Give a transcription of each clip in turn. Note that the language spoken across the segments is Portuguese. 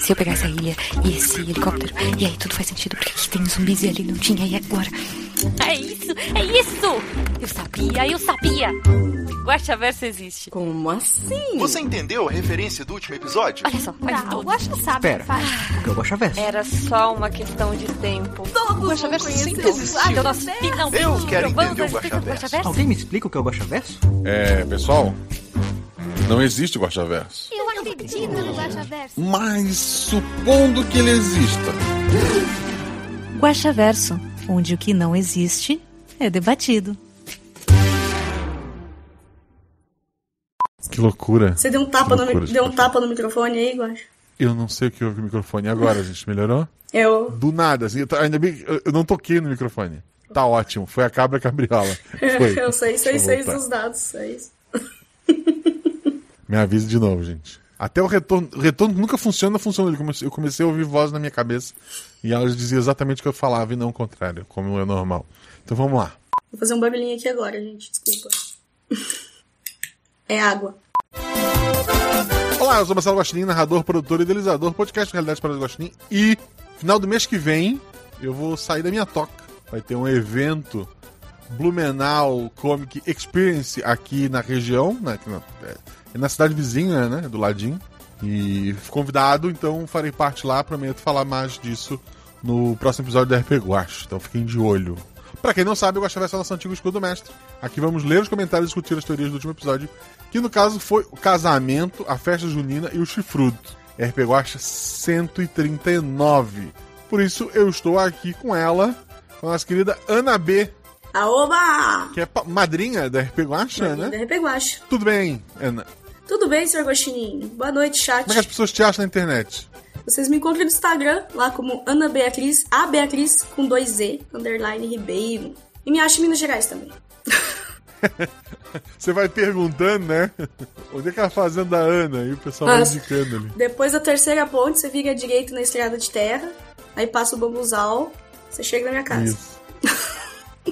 Se eu pegar essa ilha e esse helicóptero, e aí tudo faz sentido, porque aqui tem zumbis e ali não tinha, e agora? É isso, é isso! Eu sabia, eu sabia! Guaxaverso existe. Como assim? Você entendeu a referência do último episódio? Olha só, faz Não, tudo. o Guaxa sabe Pera. que faz. O que é o Guaxaverso? Era só uma questão de tempo. Todos vão Guaxaverso sempre existiu. o Então nós finalmente Eu quero entender o Guaxaverso. Alguém me explica o que é o Guaxaverso? É, pessoal, não existe Guaxaverso. Eu acredito no Guaxaverso. Mas supondo que ele exista. Guaxaverso, onde o que não existe é debatido. Que loucura. Você deu um tapa, no, Loucura, mi- deu um tapa no microfone aí, Guaxa? Eu não sei o que houve com o microfone. E agora, gente? Melhorou? Eu. Do nada, assim, ainda bem que eu- não toquei no microfone. Tá ótimo. Foi a cabra cabriola. Foi. Eu sei, sei, sei dos dados, sei. Me avise de novo, gente. Até o retorno. O retorno nunca funciona, funciona. Eu comecei, eu comecei a ouvir voz na minha cabeça. E elas diziam exatamente o que eu falava e não o contrário, como é normal. Então vamos lá. Vou fazer um barulhinho aqui agora, gente, desculpa. É água. Olá, eu sou Marcelo Guaxinim, narrador, produtor e idealizador, podcast Realidade para os Guaxinim. E final do mês que vem eu vou sair da minha toca. Vai ter um evento Blumenau Comic Experience aqui na região, né, aqui na, é na cidade vizinha, né, do ladinho. E fui convidado, então farei parte lá, prometo falar mais disso no próximo episódio da RP Guax. Então fiquem de olho. Pra quem não sabe, eu gostava dessa nosso antigo escudo mestre. Aqui vamos ler os comentários e discutir as teorias do último episódio, que no caso foi o casamento, a festa junina e o chifrudo. RP Guacha 139. Por isso eu estou aqui com ela, com a nossa querida Ana B, Aoba! que é madrinha da RP Guacha, Da né? RP Guaxa. Tudo bem, Ana. Tudo bem, senhor Guaxinim? Boa noite, chat. Como é que as pessoas te acham na internet? Vocês me encontram no Instagram, lá como Ana Beatriz, a Beatriz com dois Z, underline Ribeiro. E me acha em Minas Gerais também. Você vai perguntando, né? Onde é que é a fazenda da Ana? E o pessoal vai Nossa. indicando ali. Depois da terceira ponte, você vira direito na estrada de terra, aí passa o bambuzal, você chega na minha casa. Isso.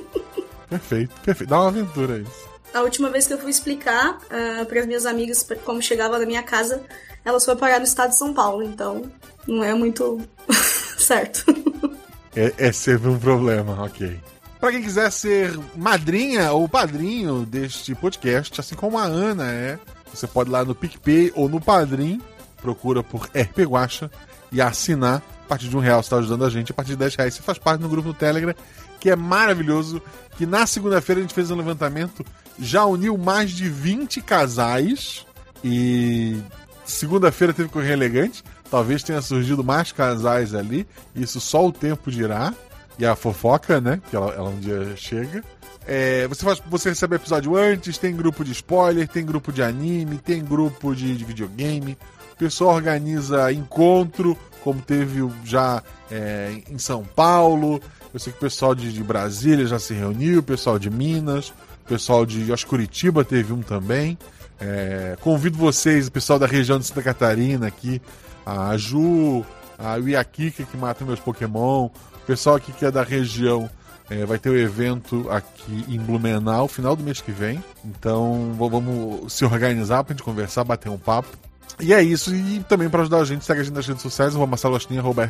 perfeito, perfeito. Dá uma aventura isso. A última vez que eu fui explicar para as minhas amigas como chegava na minha casa, elas foram parar no estado de São Paulo, então não é muito certo. É, é sempre um problema, ok. Pra quem quiser ser madrinha ou padrinho deste podcast, assim como a Ana é, você pode ir lá no PicPay ou no Padrim, procura por RP Guacha e assinar. A partir de um real você está ajudando a gente, a partir de 10 reais você faz parte do grupo no Telegram, que é maravilhoso, que na segunda-feira a gente fez um levantamento, já uniu mais de 20 casais e segunda-feira teve Correio Elegante. Talvez tenha surgido mais casais ali. Isso só o tempo dirá. E a fofoca, né? Que ela, ela um dia chega. É, você, faz, você recebe episódio antes, tem grupo de spoiler, tem grupo de anime, tem grupo de, de videogame. O pessoal organiza encontro, como teve já é, em São Paulo. Eu sei que o pessoal de, de Brasília já se reuniu, o pessoal de Minas, pessoal de acho, Curitiba teve um também. É, convido vocês, o pessoal da região de Santa Catarina aqui, a Ju, a Iakika que mata meus Pokémon, o pessoal aqui que é da região é, vai ter o evento aqui em Blumenau, final do mês que vem. Então vamos se organizar pra gente conversar, bater um papo. E é isso, e também para ajudar a gente, segue a gente nas redes sociais, arroba Marcelo Agostinho, arroba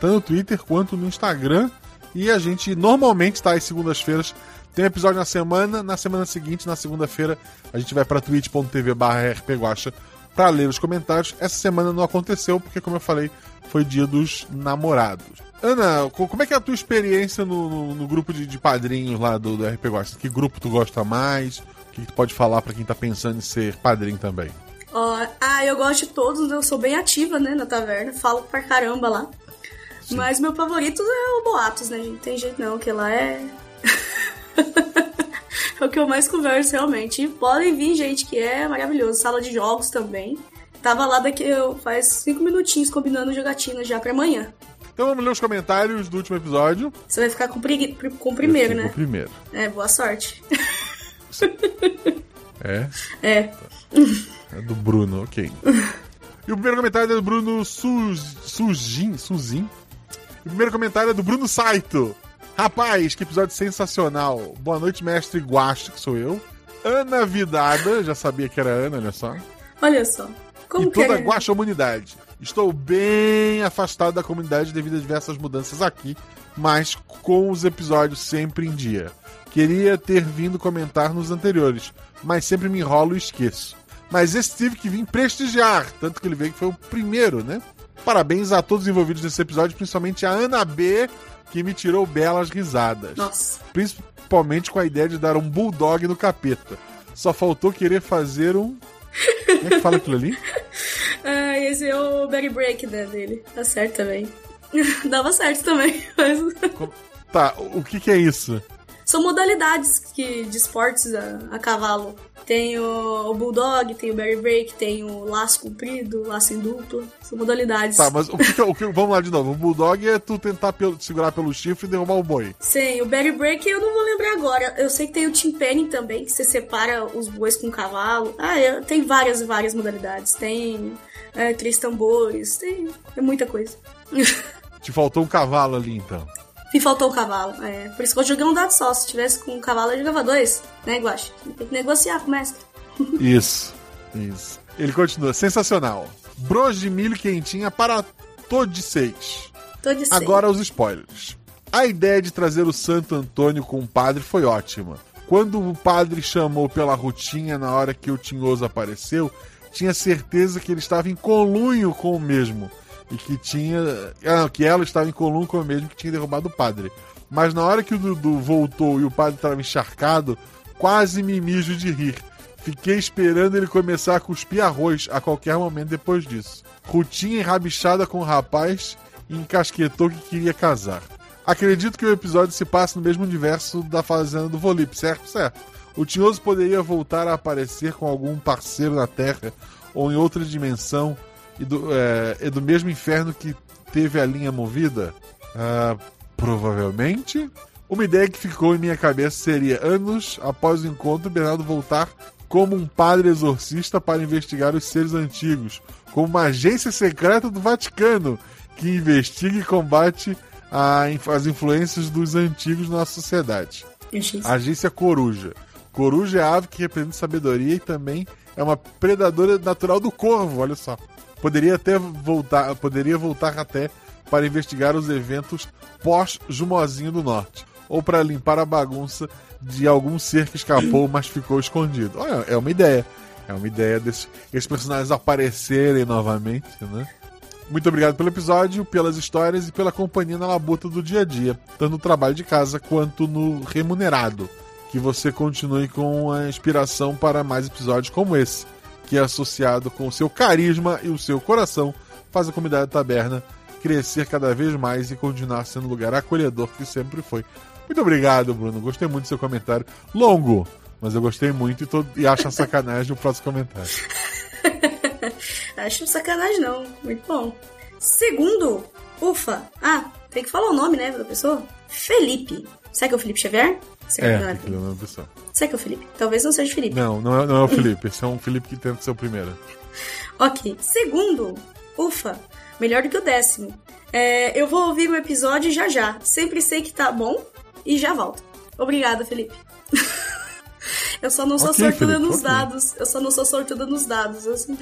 tanto no Twitter quanto no Instagram. E a gente normalmente tá às segundas-feiras, tem um episódio na semana, na semana seguinte, na segunda-feira, a gente vai para twitch.tv barra rpguacha para ler os comentários. Essa semana não aconteceu, porque como eu falei, foi dia dos namorados. Ana, co- como é que é a tua experiência no, no- no grupo de, de padrinhos lá do, do RP Guacha? Que grupo tu gosta mais? O que, que tu pode falar para quem tá pensando em ser padrinho também? Ah, eu gosto de todos, eu sou bem ativa, né, na taverna, falo pra caramba lá. Mas meu favorito é o Boatos, né, gente? Tem jeito não, que lá é. é o que eu mais converso, realmente. E podem vir, gente, que é maravilhoso. Sala de jogos também. Tava lá daqui, eu, faz cinco minutinhos combinando jogatina já pra amanhã. Então vamos ler os comentários do último episódio. Você vai ficar com, pregui- com o primeiro, né? O primeiro. É, boa sorte. É? É. É do Bruno, ok. E o primeiro comentário é do Bruno Sujin. Suzin. O primeiro comentário é do Bruno Saito. Rapaz, que episódio sensacional. Boa noite, mestre Guache, que sou eu. Ana Vidada, já sabia que era Ana, olha só. Olha só. Como e toda que é? guaxa humanidade. Estou bem afastado da comunidade devido a diversas mudanças aqui, mas com os episódios sempre em dia. Queria ter vindo comentar nos anteriores, mas sempre me enrolo e esqueço. Mas esse tive que vir prestigiar, tanto que ele veio que foi o primeiro, né? Parabéns a todos os envolvidos nesse episódio, principalmente a Ana B, que me tirou belas risadas. Nossa. Principalmente com a ideia de dar um bulldog no capeta. Só faltou querer fazer um. Como é que fala aquilo ali? Ah, esse é o Berry Break né, dele. Tá certo também. Dava certo também. Mas... Tá, o que, que é isso? São modalidades que, de esportes a, a cavalo. Tem o, o Bulldog, tem o Berry Break, tem o laço comprido, laço em dupla. São modalidades. Tá, mas o que, o que- Vamos lá de novo. O bulldog é tu tentar pelo- segurar pelo chifre e derrubar o boi. Sim, o Berry Break eu não vou lembrar agora. Eu sei que tem o Team Penning também, que você separa os bois com o cavalo. Ah, é, tem várias, várias modalidades. Tem é, três tambores, tem é muita coisa. Te faltou um cavalo ali, então. Me faltou o cavalo. É, por isso que eu joguei um dado só. Se tivesse com um cavalo, eu jogava dois. Né, Guache? Tem que negociar com o mestre. Isso, isso. Ele continua. Sensacional. Bros de milho quentinha para todos seis. De seis. Agora os spoilers. A ideia de trazer o Santo Antônio com o padre foi ótima. Quando o padre chamou pela rotinha na hora que o Tinhoso apareceu, tinha certeza que ele estava em colunho com o mesmo. E que tinha. ah, que ela estava em colunho com o mesmo que tinha derrubado o padre. Mas na hora que o Dudu voltou e o padre estava encharcado, quase me mijo de rir. Fiquei esperando ele começar a cuspir arroz a qualquer momento depois disso. Rutinha enrabixada com o rapaz e encasquetou que queria casar. Acredito que o episódio se passa no mesmo universo da Fazenda do Volip, certo? Certo. O Tinhoso poderia voltar a aparecer com algum parceiro na Terra ou em outra dimensão e do, é, e do mesmo inferno que teve a linha movida? Ah, provavelmente. Uma ideia que ficou em minha cabeça seria, anos após o encontro, Bernardo voltar como um padre exorcista para investigar os seres antigos, como uma agência secreta do Vaticano que investiga e combate a as influências dos antigos na sociedade. Agência Coruja. Coruja é a ave que representa sabedoria e também é uma predadora natural do corvo, olha só. Poderia até voltar, poderia voltar até para investigar os eventos pós-Jumozinho do Norte, ou para limpar a bagunça de algum ser que escapou, mas ficou escondido. Olha, é uma ideia. É uma ideia desses esses personagens aparecerem novamente, né? Muito obrigado pelo episódio, pelas histórias e pela companhia na labuta do dia a dia, tanto no trabalho de casa quanto no remunerado. Que você continue com a inspiração para mais episódios como esse, que é associado com o seu carisma e o seu coração, faz a comunidade taberna crescer cada vez mais e continuar sendo o lugar acolhedor que sempre foi. Muito obrigado, Bruno. Gostei muito do seu comentário. Longo, mas eu gostei muito e, tô, e acho sacanagem o próximo comentário. Acho sacanagem não. Muito bom. Segundo, ufa. Ah, tem que falar o nome, né, da pessoa? Felipe. Será que é o Felipe Xavier? Será É, é que pessoa. Será que é o Felipe? Talvez não seja o Felipe. Não, não é, não é o Felipe. Esse é um Felipe que tenta ser o primeiro. Ok. Segundo, ufa. Melhor do que o décimo. É, eu vou ouvir o episódio já já. Sempre sei que tá bom e já volto. Obrigada, Felipe. eu só não sou Ok, sortuda Felipe, nos ok. dados. Eu só não sou sortuda nos dados. Assim.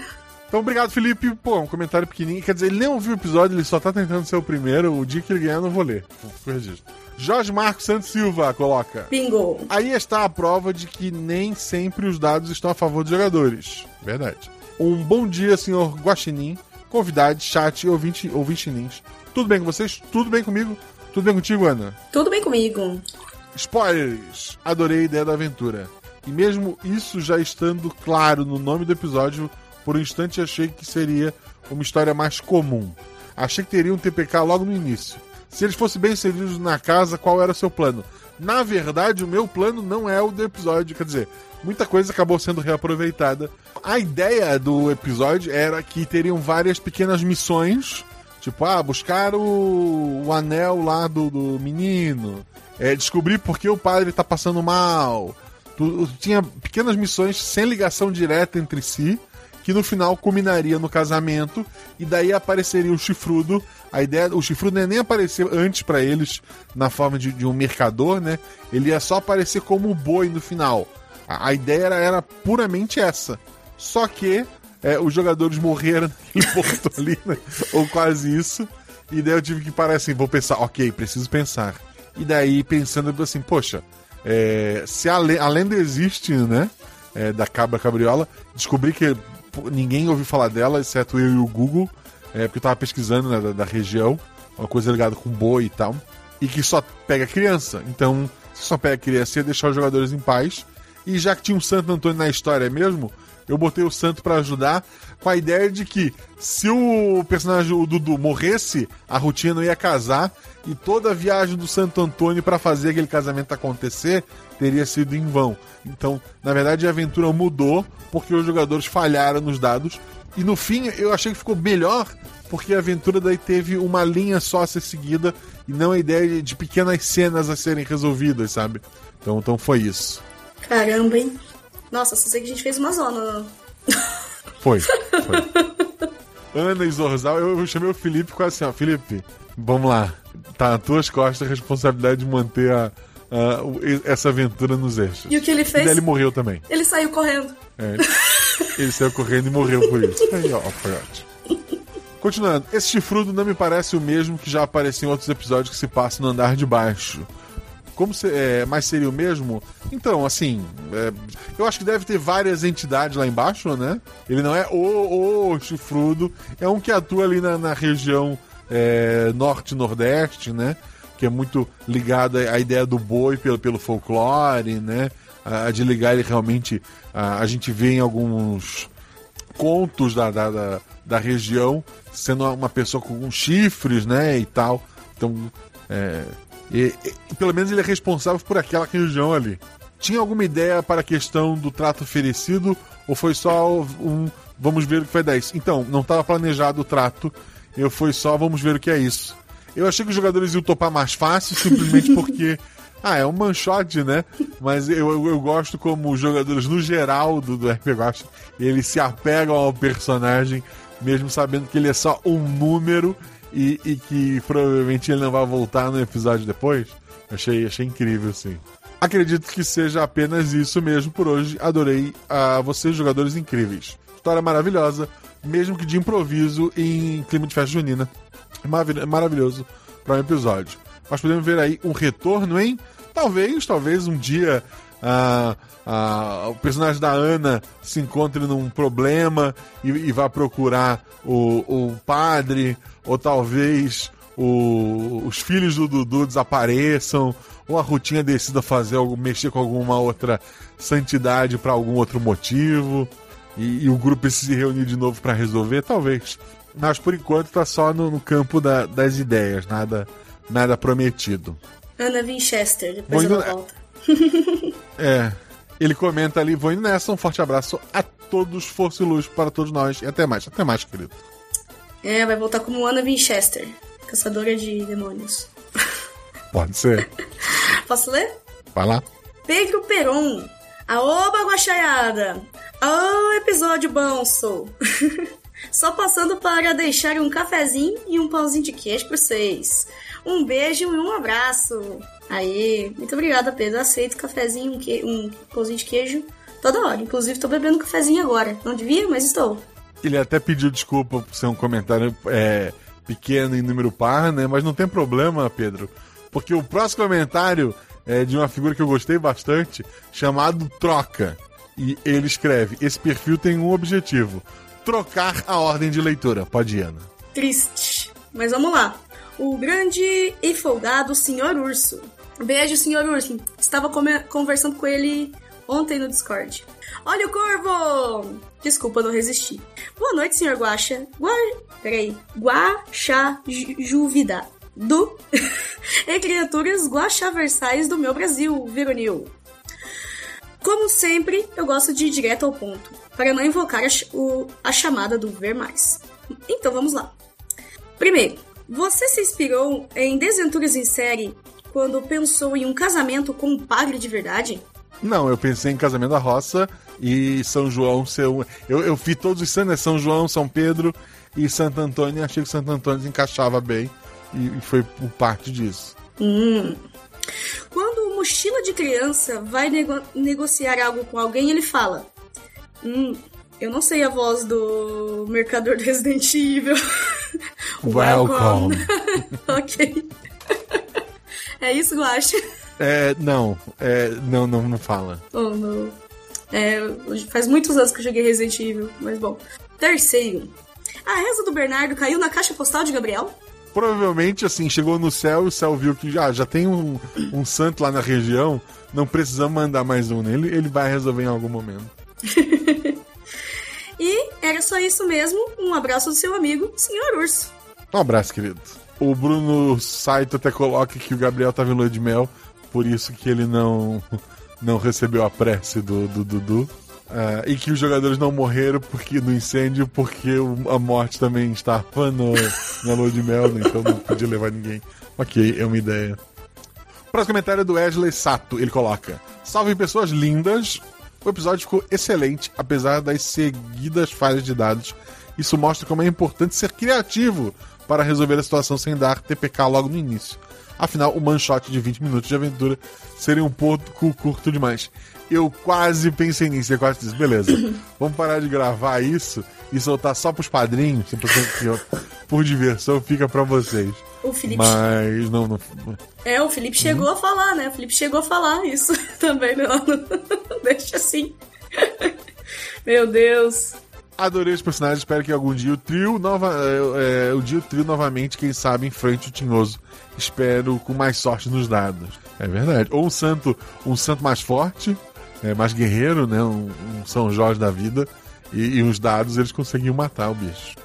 Então, obrigado, Felipe. Pô, um comentário pequenininho. Quer dizer, ele nem ouviu o episódio, ele só tá tentando ser o primeiro. O dia que ele ganhar, eu não vou ler. Fico registro. Jorge Marcos Santos Silva coloca. Bingo. Aí está a prova de que nem sempre os dados estão a favor dos jogadores. Verdade. Um bom dia, senhor Guaxinim, convidado, chat e ouvinte, ouvintinins. Tudo bem com vocês? Tudo bem comigo? Tudo bem contigo, Ana? Tudo bem comigo? Spoilers! Adorei a ideia da aventura. E mesmo isso já estando claro no nome do episódio, por um instante achei que seria uma história mais comum. Achei que teria um TPK logo no início. Se eles fossem bem servidos na casa, qual era o seu plano? Na verdade, o meu plano não é o do episódio, quer dizer, muita coisa acabou sendo reaproveitada. A ideia do episódio era que teriam várias pequenas missões, tipo, ah, buscar o, o anel lá do, do menino, é, descobrir por que o padre tá passando mal. Tu, tinha pequenas missões sem ligação direta entre si, que no final culminaria no casamento, e daí apareceria o chifrudo. A ideia, o chifrudo ia nem aparecer antes pra eles na forma de, de um mercador, né? Ele ia só aparecer como boi no final. A, a ideia era, era puramente essa. Só que é, os jogadores morreram naquele porto ali, né? Ou quase isso. E daí eu tive que parar assim, vou pensar, ok, preciso pensar. E daí pensando assim, poxa, é, se a, a lenda existe, né? é, da cabra cabriola, descobri que ninguém ouviu falar dela, exceto eu e o Google, é, porque eu tava pesquisando né, da, da região, uma coisa ligada com boi e tal, e que só pega criança. Então, se só pega criança, ia deixar os jogadores em paz. E já que tinha um Santo Antônio na história mesmo, eu botei o Santo pra ajudar com a ideia de que se o personagem, o Dudu, morresse, a rotina não ia casar e toda a viagem do Santo Antônio pra fazer aquele casamento acontecer teria sido em vão. Então, na verdade, a aventura mudou porque os jogadores falharam nos dados e no fim eu achei que ficou melhor porque a aventura daí teve uma linha só a ser seguida e não a ideia de pequenas cenas a serem resolvidas, sabe? Então, então foi isso. Caramba, hein? Nossa, só sei que a gente fez uma zona. Foi, foi. Ana e Zorzal, eu, chamei o Felipe com assim, ó, Felipe, vamos lá. Tá nas tuas costas a responsabilidade de manter a, a- essa aventura nos eixos. E o que ele E fez? daí ele morreu também. Ele saiu correndo. É, ele saiu correndo e morreu por isso. Aí, ó, foi ótimo. Continuando, esse chifrudo não me parece o mesmo que já apareceu em outros episódios que se passa no andar de baixo. Como se, é, mas seria o mesmo? Então, assim, é, eu acho que deve ter várias entidades lá embaixo, né? Ele não é o, o chifrudo, é um que atua ali na, na região é, norte-nordeste, né? Que é muito ligado à ideia do boi pelo, pelo folclore, né? A, de ligar ele realmente. A, a gente vê em alguns contos da, da, da, da região sendo uma pessoa com chifres, né? E tal. Então, é, e- e- pelo menos ele é responsável por aquela região ali. Tinha alguma ideia para a questão do trato oferecido ou foi só um vamos ver o que dar isso? Então, não estava planejado o trato, eu foi só vamos ver o que é isso. Eu achei que os jogadores iam topar mais fácil simplesmente porque ah, é um manchote, né? Mas eu, eu, eu gosto como os jogadores no geral do, do RP Guacha, eles se apegam ao personagem, mesmo sabendo que ele é só um número e, e que provavelmente ele não vai voltar no episódio depois. Achei, achei incrível, sim. Acredito que seja apenas isso mesmo por hoje. Adorei a vocês, jogadores incríveis. História maravilhosa, mesmo que de improviso em clima de festa junina. Maravilhoso, maravilhoso para um episódio. Mas podemos ver aí um retorno, hein? Talvez, talvez um dia ah, ah, o personagem da Ana se encontre num problema e, e vá procurar o, o padre, ou talvez o- os filhos do Dudu desapareçam, ou a Rutinha decida fazer algo, mexer com alguma outra santidade para algum outro motivo, e, e o grupo se reunir de novo para resolver, talvez. Mas por enquanto tá só no, no campo da- das ideias, nada, nada prometido. Ana Winchester, depois Vou ela indo- volta. É. Ele comenta ali, vou indo nessa, um forte abraço a todos, força e luz para todos nós. E até mais, até mais, querido. É, vai voltar como Ana Winchester, caçadora de demônios. Pode ser. Posso ler? Vai lá. Pedro Peron. Aoba, guaxaiada! Ô, episódio bom, sou! Só passando para deixar um cafezinho e um pãozinho de queijo para vocês. Um beijo e um abraço. Aí, muito obrigada, Pedro. Aceito cafezinho, um, que... um pãozinho de queijo toda hora. Inclusive, tô bebendo cafezinho agora. Não devia, mas estou. Ele até pediu desculpa por ser um comentário é, pequeno em número par, né? Mas não tem problema, Pedro. Porque o próximo comentário é de uma figura que eu gostei bastante, chamado Troca. E ele escreve: Esse perfil tem um objetivo: trocar a ordem de leitura. Pode ir, Ana. Triste. Mas vamos lá. O grande e folgado Senhor Urso. Beijo, Senhor Urso. Estava conversando com ele ontem no Discord. Olha o corvo! Desculpa, não resisti. Boa noite, Senhor Guaxa. Gua... Peraí. Guaxa Juvida. Do... e criaturas guaxaversais do meu Brasil, Vironil. Como sempre, eu gosto de ir direto ao ponto, para não invocar a, o- a chamada do ver mais. Então vamos lá. Primeiro, você se inspirou em Desventuras em Série quando pensou em um casamento com um padre de verdade? Não, eu pensei em Casamento da Roça e São João ser um. Eu, eu vi todos os santos, né? São João, São Pedro e Santo Antônio, e achei que Santo Antônio se encaixava bem e, e foi por parte disso. Hum. Quando o mochila de criança vai nego- negociar algo com alguém, ele fala: Hum, Eu não sei a voz do mercador do Resident Evil. Welcome. ok. É isso, Guacha? É, não, é, não, não, não fala. Oh, não. É, faz muitos anos que eu joguei Resident Evil, mas bom. Terceiro. A reza do Bernardo caiu na caixa postal de Gabriel? Provavelmente, assim, chegou no céu e o céu viu que já, já tem um, um santo lá na região, não precisamos mandar mais um nele, ele vai resolver em algum momento. e era só isso mesmo. Um abraço do seu amigo, Senhor Urso. Um abraço, querido. O Bruno Saito até coloca que o Gabriel tava em lua de mel, por isso que ele não, não recebeu a prece do Dudu. Uh, e que os jogadores não morreram porque no incêndio, porque o, a morte também estava no, na lua de mel, né? então não podia levar ninguém. Ok, é uma ideia. O próximo comentário é do Wesley Sato. Ele coloca: Salve pessoas lindas. O episódio ficou excelente, apesar das seguidas falhas de dados. Isso mostra como é importante ser criativo para resolver a situação sem dar TPK logo no início. Afinal, o manshot de 20 minutos de aventura seria um pouco curto demais eu quase pensei nisso, eu quase disse, beleza, vamos parar de gravar isso e soltar só pros padrinhos, por diversão, fica pra vocês. O Felipe. Mas não, não. É, o Felipe chegou uhum. a falar, né? O Felipe chegou a falar isso também, não. Deixa assim. Meu Deus. Adorei os personagens, espero que algum dia o trio nova, é, é, o dia o trio novamente, quem sabe, enfrente o Tinhoso. Espero com mais sorte nos dados. É verdade. Ou um santo, um santo mais forte, é, mais guerreiro, né? Um, um, São Jorge da vida. E, e os dados eles conseguiam matar o bicho.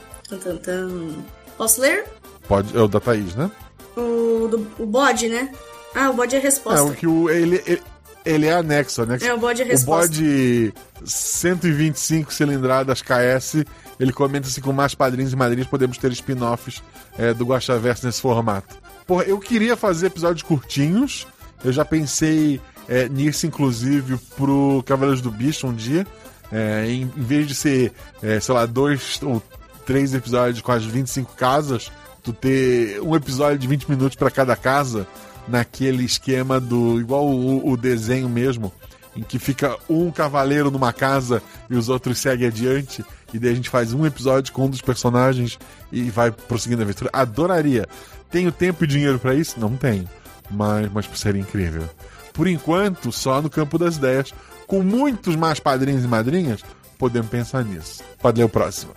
Posso ler? Pode, é o da Thaís, né? O, do, o bode, né? Ah, o bode é a resposta. É, o que o, ele, ele, ele é anexo, anexo. É, o bode resposta. O bode 125 cilindradas KS, ele comenta assim, com mais padrinhos e madrinhas podemos ter spin-offs é, do Guaxaverso nesse formato. Porra, eu queria fazer episódios curtinhos, eu já pensei é, nisso, inclusive, pro Cavaleiros do Bicho um dia. É, em, em, vez de ser, é, sei lá, dois ou três episódios com as 25 casas, tu ter um episódio de 20 minutos para cada casa, naquele esquema do. igual o, o, desenho mesmo, em que fica um cavaleiro numa casa e os outros seguem adiante, e daí a gente faz um episódio com um dos personagens e vai prosseguindo a aventura. Adoraria. Tenho tempo e dinheiro para isso? Não tenho. Mas, mas seria incrível por enquanto, só no campo das ideias. Com muitos mais padrinhos e madrinhas, podemos pensar nisso. Pode ler o próximo.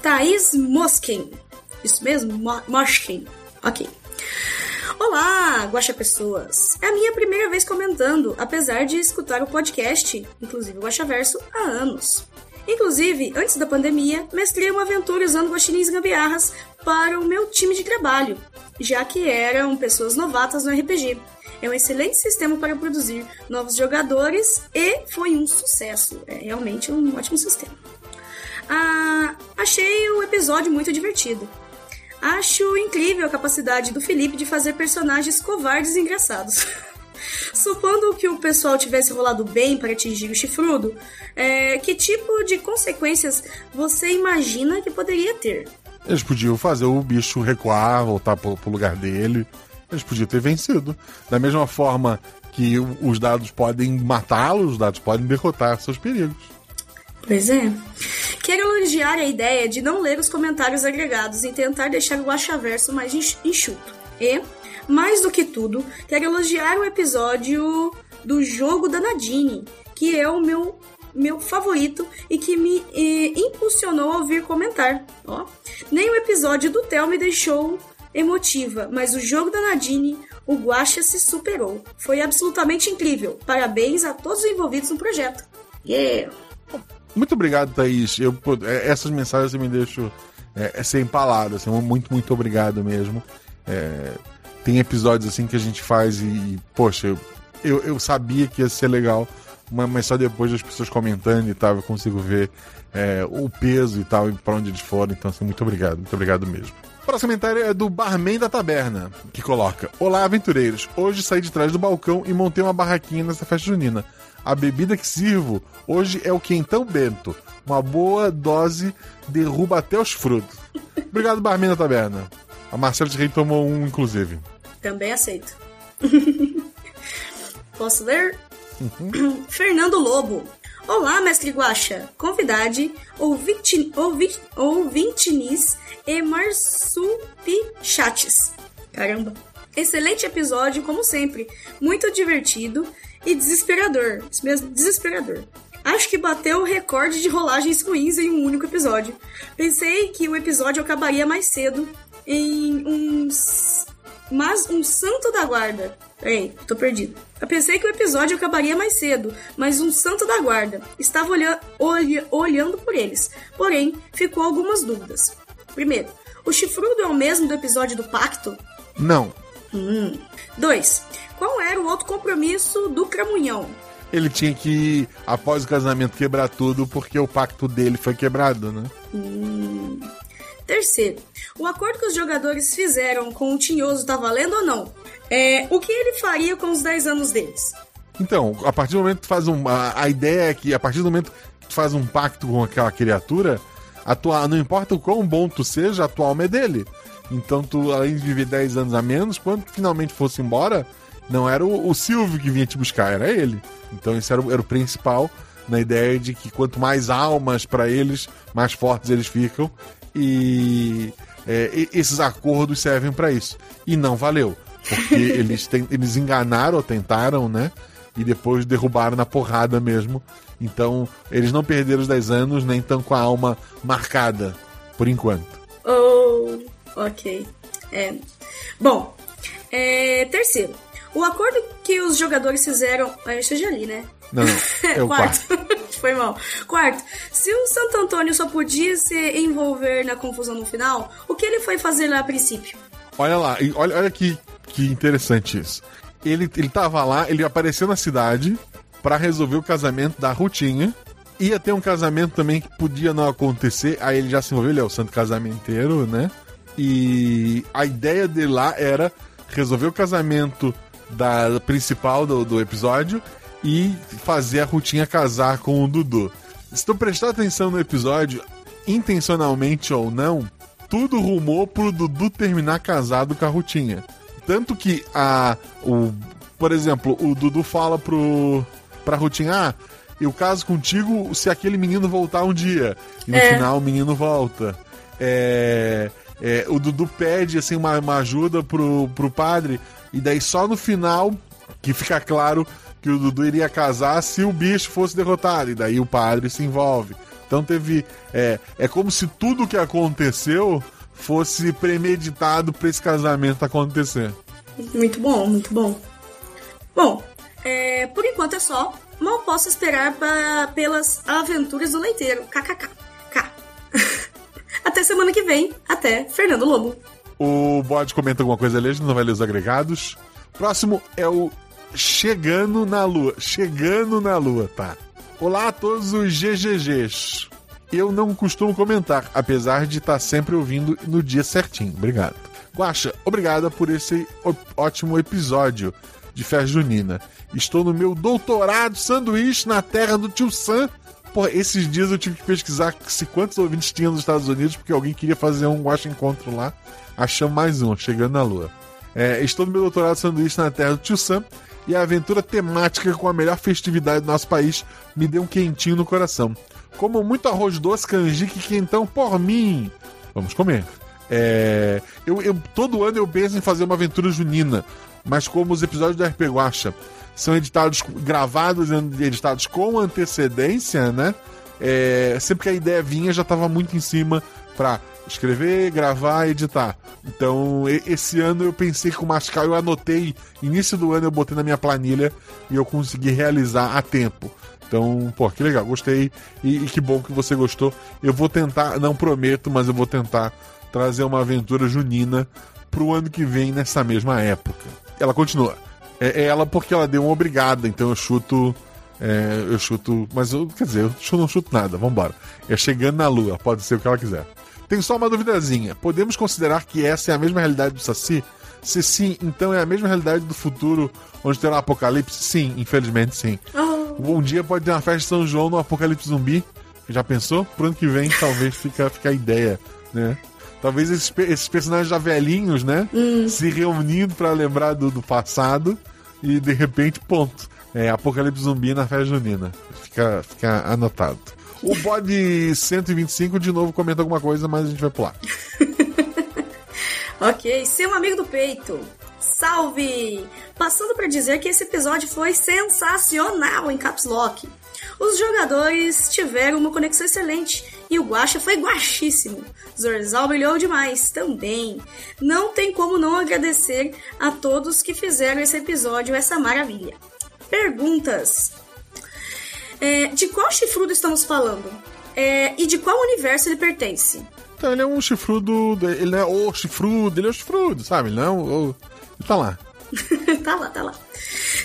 Thaís Moskin. Isso mesmo? Mo Moskin. Ok. Olá, Guaxa Pessoas! É a minha primeira vez comentando, apesar de escutar o podcast, inclusive o Guaxa Verso, há anos. Inclusive, antes da pandemia, mestrei uma aventura usando guaxinins gambiarras para o meu time de trabalho, já que eram pessoas novatas no RPG. É um excelente sistema para produzir novos jogadores e foi um sucesso. É realmente um ótimo sistema. Ah, achei o episódio muito divertido. Acho incrível a capacidade do Felipe de fazer personagens covardes e engraçados. Supondo que o pessoal tivesse rolado bem para atingir o chifrudo, é, que tipo de consequências você imagina que poderia ter? Eles podiam fazer o bicho recuar, voltar pro, pro lugar dele. Eles podiam ter vencido. Da mesma forma que os dados podem matá-los, os dados podem derrotar seus perigos. Pois é. Quero elogiar a ideia de não ler os comentários agregados e tentar deixar o achaverso mais enxuto. E, mais do que tudo, quero elogiar o episódio do jogo da Nadine, que é o meu meu favorito e que me eh, impulsionou a ouvir comentar. Ó. Nem o episódio do Theo me deixou emotiva, mas o jogo da Nadine, o Guacha se superou. Foi absolutamente incrível. Parabéns a todos os envolvidos no projeto. Yeah! Muito obrigado, Thaís. Eu, é, essas mensagens me deixam é, é sem palavras. Assim, muito, muito obrigado mesmo. É, tem episódios assim que a gente faz e, poxa, eu, eu, eu sabia que ia ser legal, mas, só depois das pessoas comentando e tal, eu consigo ver é, o peso e tal, e pra onde eles foram. Então, assim, muito obrigado, muito obrigado mesmo próximo comentário é do Barman da Taberna, que coloca: Olá, aventureiros. Hoje saí de trás do balcão e montei uma barraquinha nessa festa junina. A bebida que sirvo hoje é o quentão bento. Uma boa dose derruba até os frutos. Obrigado, Barman da Taberna. A Marcela de Rei tomou um, inclusive. Também aceito. Posso ler? Uhum. Fernando Lobo. Olá, mestre Guaxa, convidade, ouvinte, ouvinte, ouvintinis e marsupichates. Caramba. Excelente episódio, como sempre. Muito divertido e desesperador. Isso mesmo, desesperador. Acho que bateu o recorde de rolagens ruins em um único episódio. Pensei que o episódio acabaria mais cedo em uns. Mas um santo da guarda. Peraí, tô perdido. Eu pensei que o episódio acabaria mais cedo, mas um santo da guarda estava olha olha olhando por eles. Porém, ficou algumas dúvidas. Primeiro, o chifrudo é o mesmo do episódio do pacto? Não. Hum. 2. Qual era o outro compromisso do Cramunhão? Ele tinha que, após o casamento, quebrar tudo porque o pacto dele foi quebrado, né? Hum. Terceiro, o acordo que os jogadores fizeram com o Tinhoso tá valendo ou não? É, o que ele faria com os 10 anos deles? Então, a partir do momento que tu faz um. A, a ideia é que, a partir do momento que tu faz um pacto com aquela criatura, tua, não importa o quão bom tu seja, a tua alma é dele. Então, tu, além de viver 10 anos a menos, quando tu finalmente fosse embora, não era o, o Silvio que vinha te buscar, era ele. Então, isso era, o- era o principal na ideia de que quanto mais almas para eles, mais fortes eles ficam. E, é, esses acordos servem para isso. E não valeu. Porque eles, ten- eles enganaram ou tentaram, né? E depois derrubaram na porrada mesmo. Então, eles não perderam os 10 anos, nem estão com a alma marcada, por enquanto. Oh, ok. É. Bom, é, terceiro, o acordo que os jogadores fizeram. Eu já li, né? Não. É o quarto. Foi mal. Quarto, se o Santo Antônio só podia se envolver na confusão no final, o que ele foi fazer lá a princípio? Olha lá, olha, olha que, que interessante isso. Ele, ele tava lá, ele apareceu na cidade pra resolver o casamento da Rutinha. Ia ter um casamento também que podia não acontecer, aí ele já se envolveu, ele é o santo casamenteiro, né? E a ideia dele lá era resolver o casamento da principal do, do episódio e fazer a Rutinha casar com o Dudu. Se tu prestar atenção no episódio, intencionalmente ou não, tudo rumou pro Dudu terminar casado com a Rutinha. Tanto que a. O, por exemplo, o Dudu fala pro. pra Rutinha, ah, eu caso contigo se aquele menino voltar um dia. E no É. final o menino volta. É, é, o Dudu pede assim, uma, uma ajuda pro, pro padre, e daí só no final que fica claro que o Dudu iria casar se o bicho fosse derrotado. E daí o padre se envolve. Então teve. É, é como se tudo que aconteceu fosse premeditado pra esse casamento acontecer. Muito bom, muito bom. Bom, é, por enquanto é só. Mal posso esperar pa- pelas aventuras do leiteiro. KKK. Até semana que vem. Até, Fernando Lobo. O bode comenta alguma coisa ali, a gente não vai ler os agregados. Próximo é o Chegando na Lua. Chegando na Lua, tá? Olá a todos os GGGs. Eu não costumo comentar, apesar de estar sempre ouvindo no dia certinho. Obrigado. Guaxa, obrigada por esse ótimo episódio de festa junina. Estou no meu doutorado sanduíche na terra do tio Sam. Porra, esses dias eu tive que pesquisar se quantos ouvintes tinha nos Estados Unidos, porque alguém queria fazer um Guaxa Encontro lá. Achamos mais um, chegando na lua. É, estou no meu doutorado sanduíche na terra do tio Sam e a aventura temática com a melhor festividade do nosso país me deu um quentinho no coração. Como muito arroz doce, canjique e quentão por mim. Vamos comer. É, eu, eu- todo ano eu penso em fazer uma aventura junina, mas como os episódios do RP Guacha são editados, gravados editados com antecedência, né? É, sempre que a ideia vinha, já estava muito em cima para escrever, gravar editar. Então, esse ano eu pensei com o Mascal, eu anotei, início do ano eu botei na minha planilha e eu consegui realizar a tempo. Então, pô, que legal, gostei e, e que bom que você gostou. Eu vou tentar, não prometo, mas eu vou tentar trazer uma aventura junina pro ano que vem nessa mesma época. Ela continua. É, é ela porque ela deu uma obrigada, então eu chuto. é, eu chuto. Mas eu, quer dizer, eu não chuto nada, vambora. É chegando na lua, pode ser o que ela quiser. Tem só uma duvidazinha. Podemos considerar que essa é a mesma realidade do Saci? Se sim, então é a mesma realidade do futuro onde terá apocalipse? Sim, infelizmente sim. Um dia pode ter uma festa de São João no apocalipse zumbi. Já pensou? Pro ano que vem talvez fica, fica a ideia, né? Talvez esses, esses personagens já velhinhos, né? Se reunindo pra lembrar do, do passado e de repente, ponto. É, Apocalipse Zumbi na festa junina. Fica, fica anotado. O bode 125 de novo comenta alguma coisa, mas a gente vai pular. Ok, seu amigo do peito. Salve! Passando para dizer que esse episódio foi sensacional em Caps Lock. Os jogadores tiveram uma conexão excelente e o Guacha foi guachíssimo. Zorzal brilhou demais também. Não tem como não agradecer a todos que fizeram esse episódio essa maravilha. Perguntas: É, De qual chifrudo estamos falando? É, e de qual universo ele pertence? Então ele é um chifrudo. Ele não é o chifrudo, ele é o chifrudo, sabe? Ele não é o. Ele tá lá. tá lá, tá lá.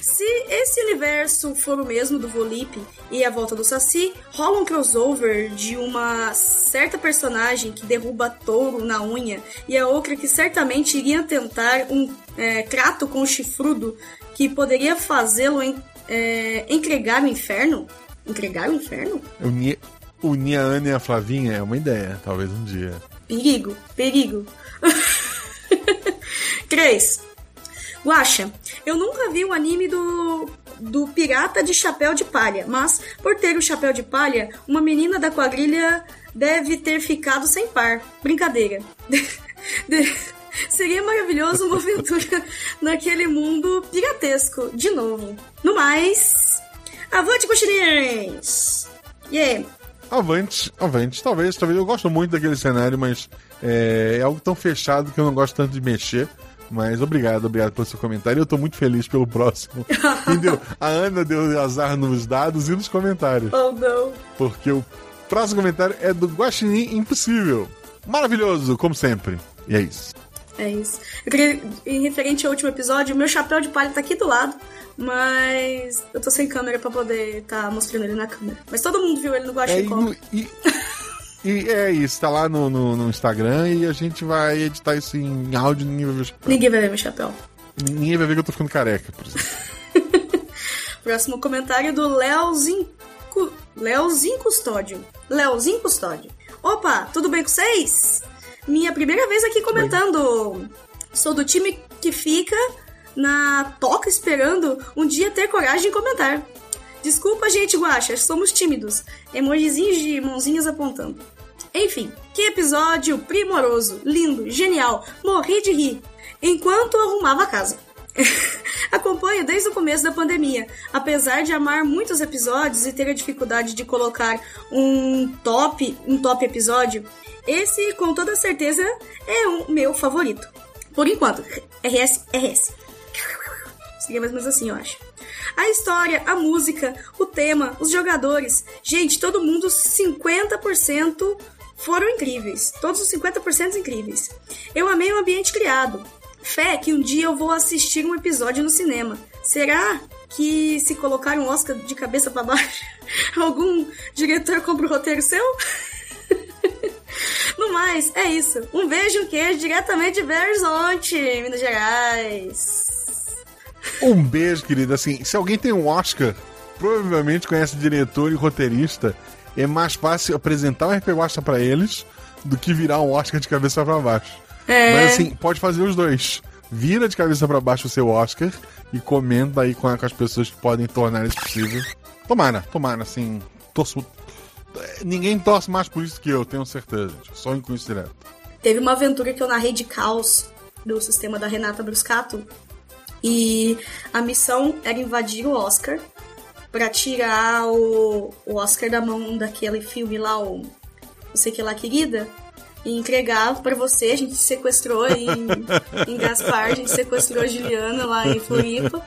Se esse universo for o mesmo do Volip e a volta do Saci, rola um crossover de uma certa personagem que derruba touro na unha e a outra que certamente iria tentar um é, trato com o chifrudo que poderia fazê-lo en, é, entregar o inferno? Entregar o inferno? Unir, unir a Ana e a Flavinha é uma ideia, talvez um dia. Perigo, perigo. 3. Guaxa, eu nunca vi o anime do, do Pirata de Chapéu de Palha, mas por ter o chapéu de palha, uma menina da quadrilha deve ter ficado sem par. Brincadeira. De- Seria maravilhoso uma aventura naquele mundo piratesco, de novo. No mais, avante cochilinhas! Yeah! Avante, avante. Talvez, talvez. Eu gosto muito daquele cenário, mas é, é algo tão fechado que eu não gosto tanto de mexer. Mas obrigado, obrigado pelo seu comentário. Eu tô muito feliz pelo próximo. Entendeu? A Ana deu azar nos dados e nos comentários. Oh não! Porque o próximo comentário é do Guaxinim Impossível. Maravilhoso, como sempre. E é isso. É isso. Eu queria, em referente ao último episódio, meu chapéu de palha tá aqui do lado, mas eu tô sem câmera pra poder tá mostrando ele na câmera. Mas todo mundo viu ele no É, e, Guaxicó. no- e- e é isso, tá lá no, no, no Instagram e a gente vai editar isso em áudio ninguém vai ver. o chapéu. Ninguém vai ver meu chapéu. Ninguém vai ver que eu tô ficando careca, por exemplo. Próximo comentário do Leozinho. Leozinho Custódio. Leozinho Custódio. Opa, tudo bem com vocês? Minha primeira vez aqui comentando. Sou do time que fica na toca esperando um dia ter coragem de comentar. Desculpa, gente, guacha, somos tímidos. Emojizinhos de mãozinhas apontando. Enfim, que episódio primoroso, lindo, genial, morri de rir. Enquanto arrumava a casa. Acompanho desde o começo da pandemia. Apesar de amar muitos episódios e ter a dificuldade de colocar um top, um top episódio, esse com toda certeza é o meu favorito. Por enquanto, RS, RS. Seria mais ou menos assim, eu acho. A história, a música, o tema, os jogadores. Gente, todo mundo 50% foram incríveis. Todos os 50% incríveis. Eu amei o ambiente criado. Fé que um dia eu vou assistir um episódio no cinema. Será que se colocar um Oscar de cabeça para baixo, algum diretor compra o roteiro seu? No mais, é isso. Um beijo, um queijo diretamente de Belo Horizonte, Minas Gerais. Um beijo, querido. Assim, se alguém tem um Oscar, provavelmente conhece diretor e roteirista. É mais fácil apresentar um RP Guacha pra eles do que virar um Oscar de cabeça pra baixo. É. Mas assim, pode fazer os dois. Vira de cabeça pra baixo o seu Oscar e comenta aí com, as pessoas que podem tornar isso possível. Tomara, tomara, assim. Torço. Ninguém torce mais por isso que eu, tenho certeza. gente. Sonho com isso direto. Teve uma aventura que eu narrei de caos do sistema da Renata Bruscato. E a missão era invadir o Oscar pra tirar o, o Oscar da mão daquele filme lá, o não sei que lá, querida, e entregar pra você. A gente sequestrou em, em Gaspar, a gente sequestrou a Juliana lá em Floripa.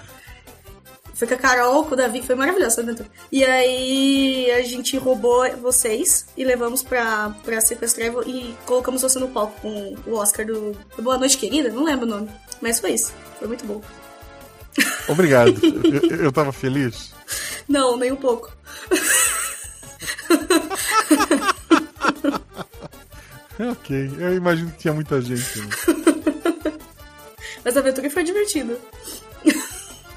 Foi com a Carol, com o Davi, foi maravilhosa essa aventura. E aí a gente roubou vocês e levamos pra, pra sequestrar e e colocamos você no palco com o Oscar do, do Boa Noite Querida, não lembro o nome. Mas foi isso. Foi muito bom. Obrigado. eu, eu tava feliz. Não, nem um pouco. Ok. Eu imagino que tinha muita gente. Né? Mas a aventura foi divertida.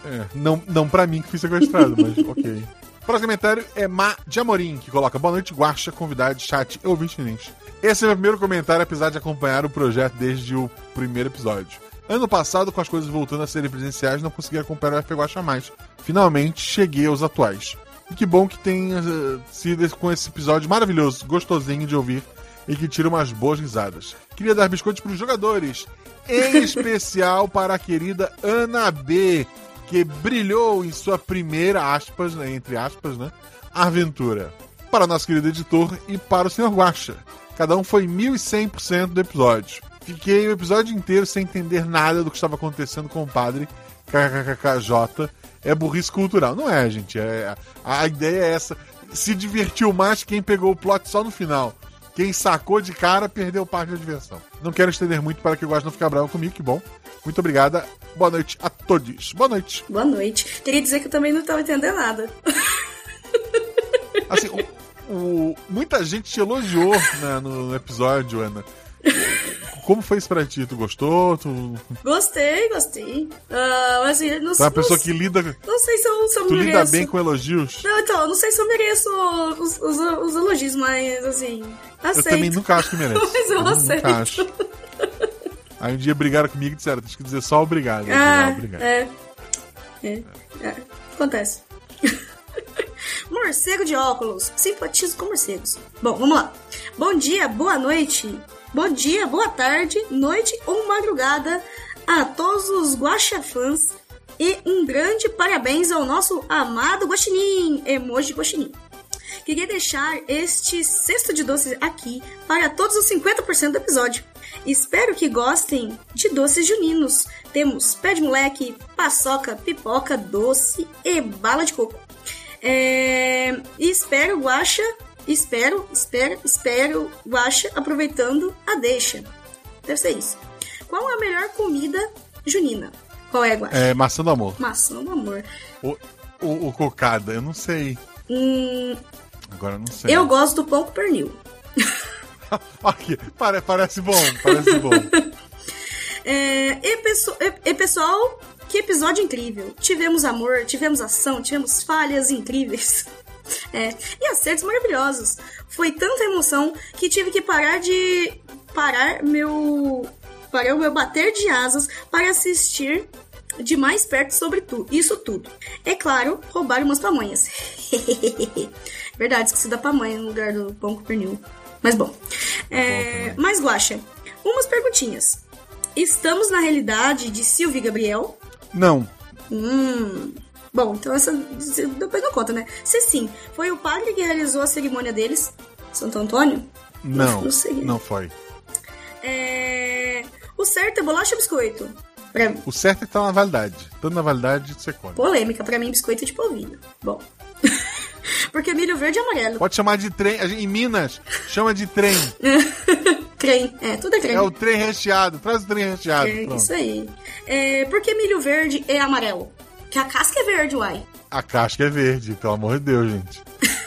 É, não, não pra mim que fui sequestrado, mas ok. Próximo comentário é Ma de Amorim, que coloca Boa noite, Guaxa, convidado, chat e ouvinte. Esse é o meu primeiro comentário, apesar de acompanhar o projeto desde o primeiro episódio. Ano passado, com as coisas voltando a serem presenciais, não consegui acompanhar o FP Guaxa mais. Finalmente cheguei aos atuais. E que bom que tenha eh, sido com esse episódio maravilhoso, gostosinho de ouvir e que tira umas boas risadas. Queria dar biscoitos para os jogadores, em especial para a querida Ana B, que brilhou em sua primeira aspas, né, entre aspas, né, aventura. Para o nosso querido editor e para o Sr. Guaxa. Cada um foi 1100% do episódio. Fiquei o episódio inteiro sem entender nada do que estava acontecendo com o padre KKKJ. É burrice cultural. Não é, gente. É, a, ideia é essa. Se divertiu mais quem pegou o plot só no final. Quem sacou de cara perdeu parte da diversão. Não quero estender muito para que o Guaxa não fique bravo comigo, que bom. Muito obrigada. Boa noite a todos. Boa noite. Boa noite. Queria dizer que eu também não tava entendendo nada. Assim, o- o- muita gente te elogiou né, no episódio, Ana. Como foi isso pra ti? Tu gostou? Tu, Gostei, gostei. Ah, mas assim, não, tu é uma pessoa não, que lida, não sei se eu, se eu tu mereço. lida bem com elogios? Não, então, não sei se eu mereço os, os, os elogios, mas assim, Eu aceito. também nunca acho que merece. Mas eu nunca aceito. acho. Aí um dia brigaram comigo e disseram, tem que dizer só obrigado. Eu digo, Ah, "Ah, obrigado. é. É. é. Acontece. Morcego de óculos. Simpatizo com morcegos. Bom, vamos lá. Bom dia, boa noite. Bom dia, boa tarde, noite ou madrugada a todos os guaxafãs. E um grande parabéns ao nosso amado guaxinim. Emoji guaxinim. Queria deixar este cesto de doces aqui para todos os 50% do episódio. Espero que gostem de doces juninos. Temos pé de moleque, paçoca, pipoca, doce e bala de coco. É... Espero, Guaxa, espero, espero, espero, Guaxa, aproveitando a deixa. Deve ser isso. Qual a melhor comida junina? Qual é, Guaxa? É maçã do amor. Maçã do amor. O, o, o cocada, eu não sei. Hum, Agora eu não sei. eu gosto do pão com pernil. Aqui, pare- parece bom, parece bom. É, e, pesso- e- e, pessoal, que episódio incrível. Tivemos amor, tivemos ação, tivemos falhas incríveis. É, e acertos maravilhosos. Foi tanta emoção que tive que parar de. parar meu. parar o meu bater de asas para assistir de mais perto sobre tudo, isso tudo. É claro, roubar umas pamonhas. Verdade, esqueci da pamonha no lugar do pão com pernil. Mas bom. É, mas Guaxa, umas perguntinhas. Estamos na realidade de Silvio e Gabriel? Não, Hum. Bom, então essa depois não conta, né? Se sim, foi o padre que realizou a cerimônia deles, Santo Antônio? não, Não sei. não foi. É... O certo é bolacha ou biscoito? Pra... O certo é que tá na validade. Estando na validade, você come. Polêmica, pra mim biscoito é de polvilho. Bom. Porque milho verde e amarelo. Pode chamar de trem. Em Minas, chama de trem. Creme. É, tudo é creme. É o trem recheado. Traz o trem recheado. É, pronto. isso aí. É, por que milho verde é amarelo? Que a casca é verde, uai. A casca é verde, pelo amor de Deus, gente.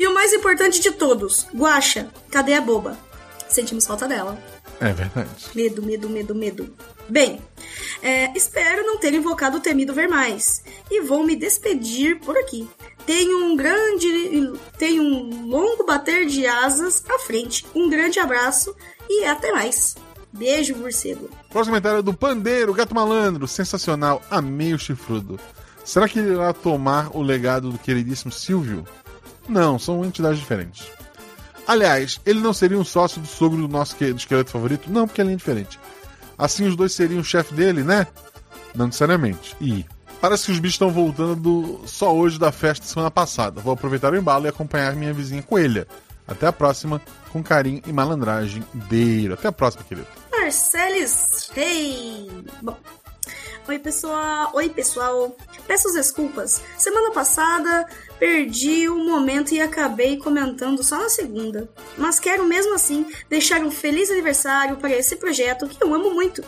E o mais importante de todos, Guaxa, cadê a boba? Sentimos falta dela. É verdade. Medo, medo, medo, medo. Bem, é, espero não ter invocado o temido ver mais. E vou me despedir por aqui. Tenho um grande. Tenho um longo bater de asas à frente. Um grande abraço e até mais. Beijo, morcego. Próximo comentário é do Pandeiro, Gato Malandro. Sensacional. Amei o chifrudo. Será que ele irá tomar o legado do queridíssimo Silvio? Não, são entidades diferentes. Aliás, ele não seria um sócio do sogro do nosso do esqueleto favorito? Não, porque ele é diferente. Assim os dois seriam o chefe dele, né? Não necessariamente. E parece que os bichos estão voltando do- só hoje da festa semana passada. Vou aproveitar o embalo e acompanhar minha vizinha coelha. Até a próxima, com carinho e malandragem. Beiro. Até a próxima, querido. Marceles Rei. Bom. Oi, pessoal. Oi, pessoal. Peço desculpas. Semana passada perdi o momento e acabei comentando só na segunda. Mas quero mesmo assim deixar um feliz aniversário para esse projeto que eu amo muito.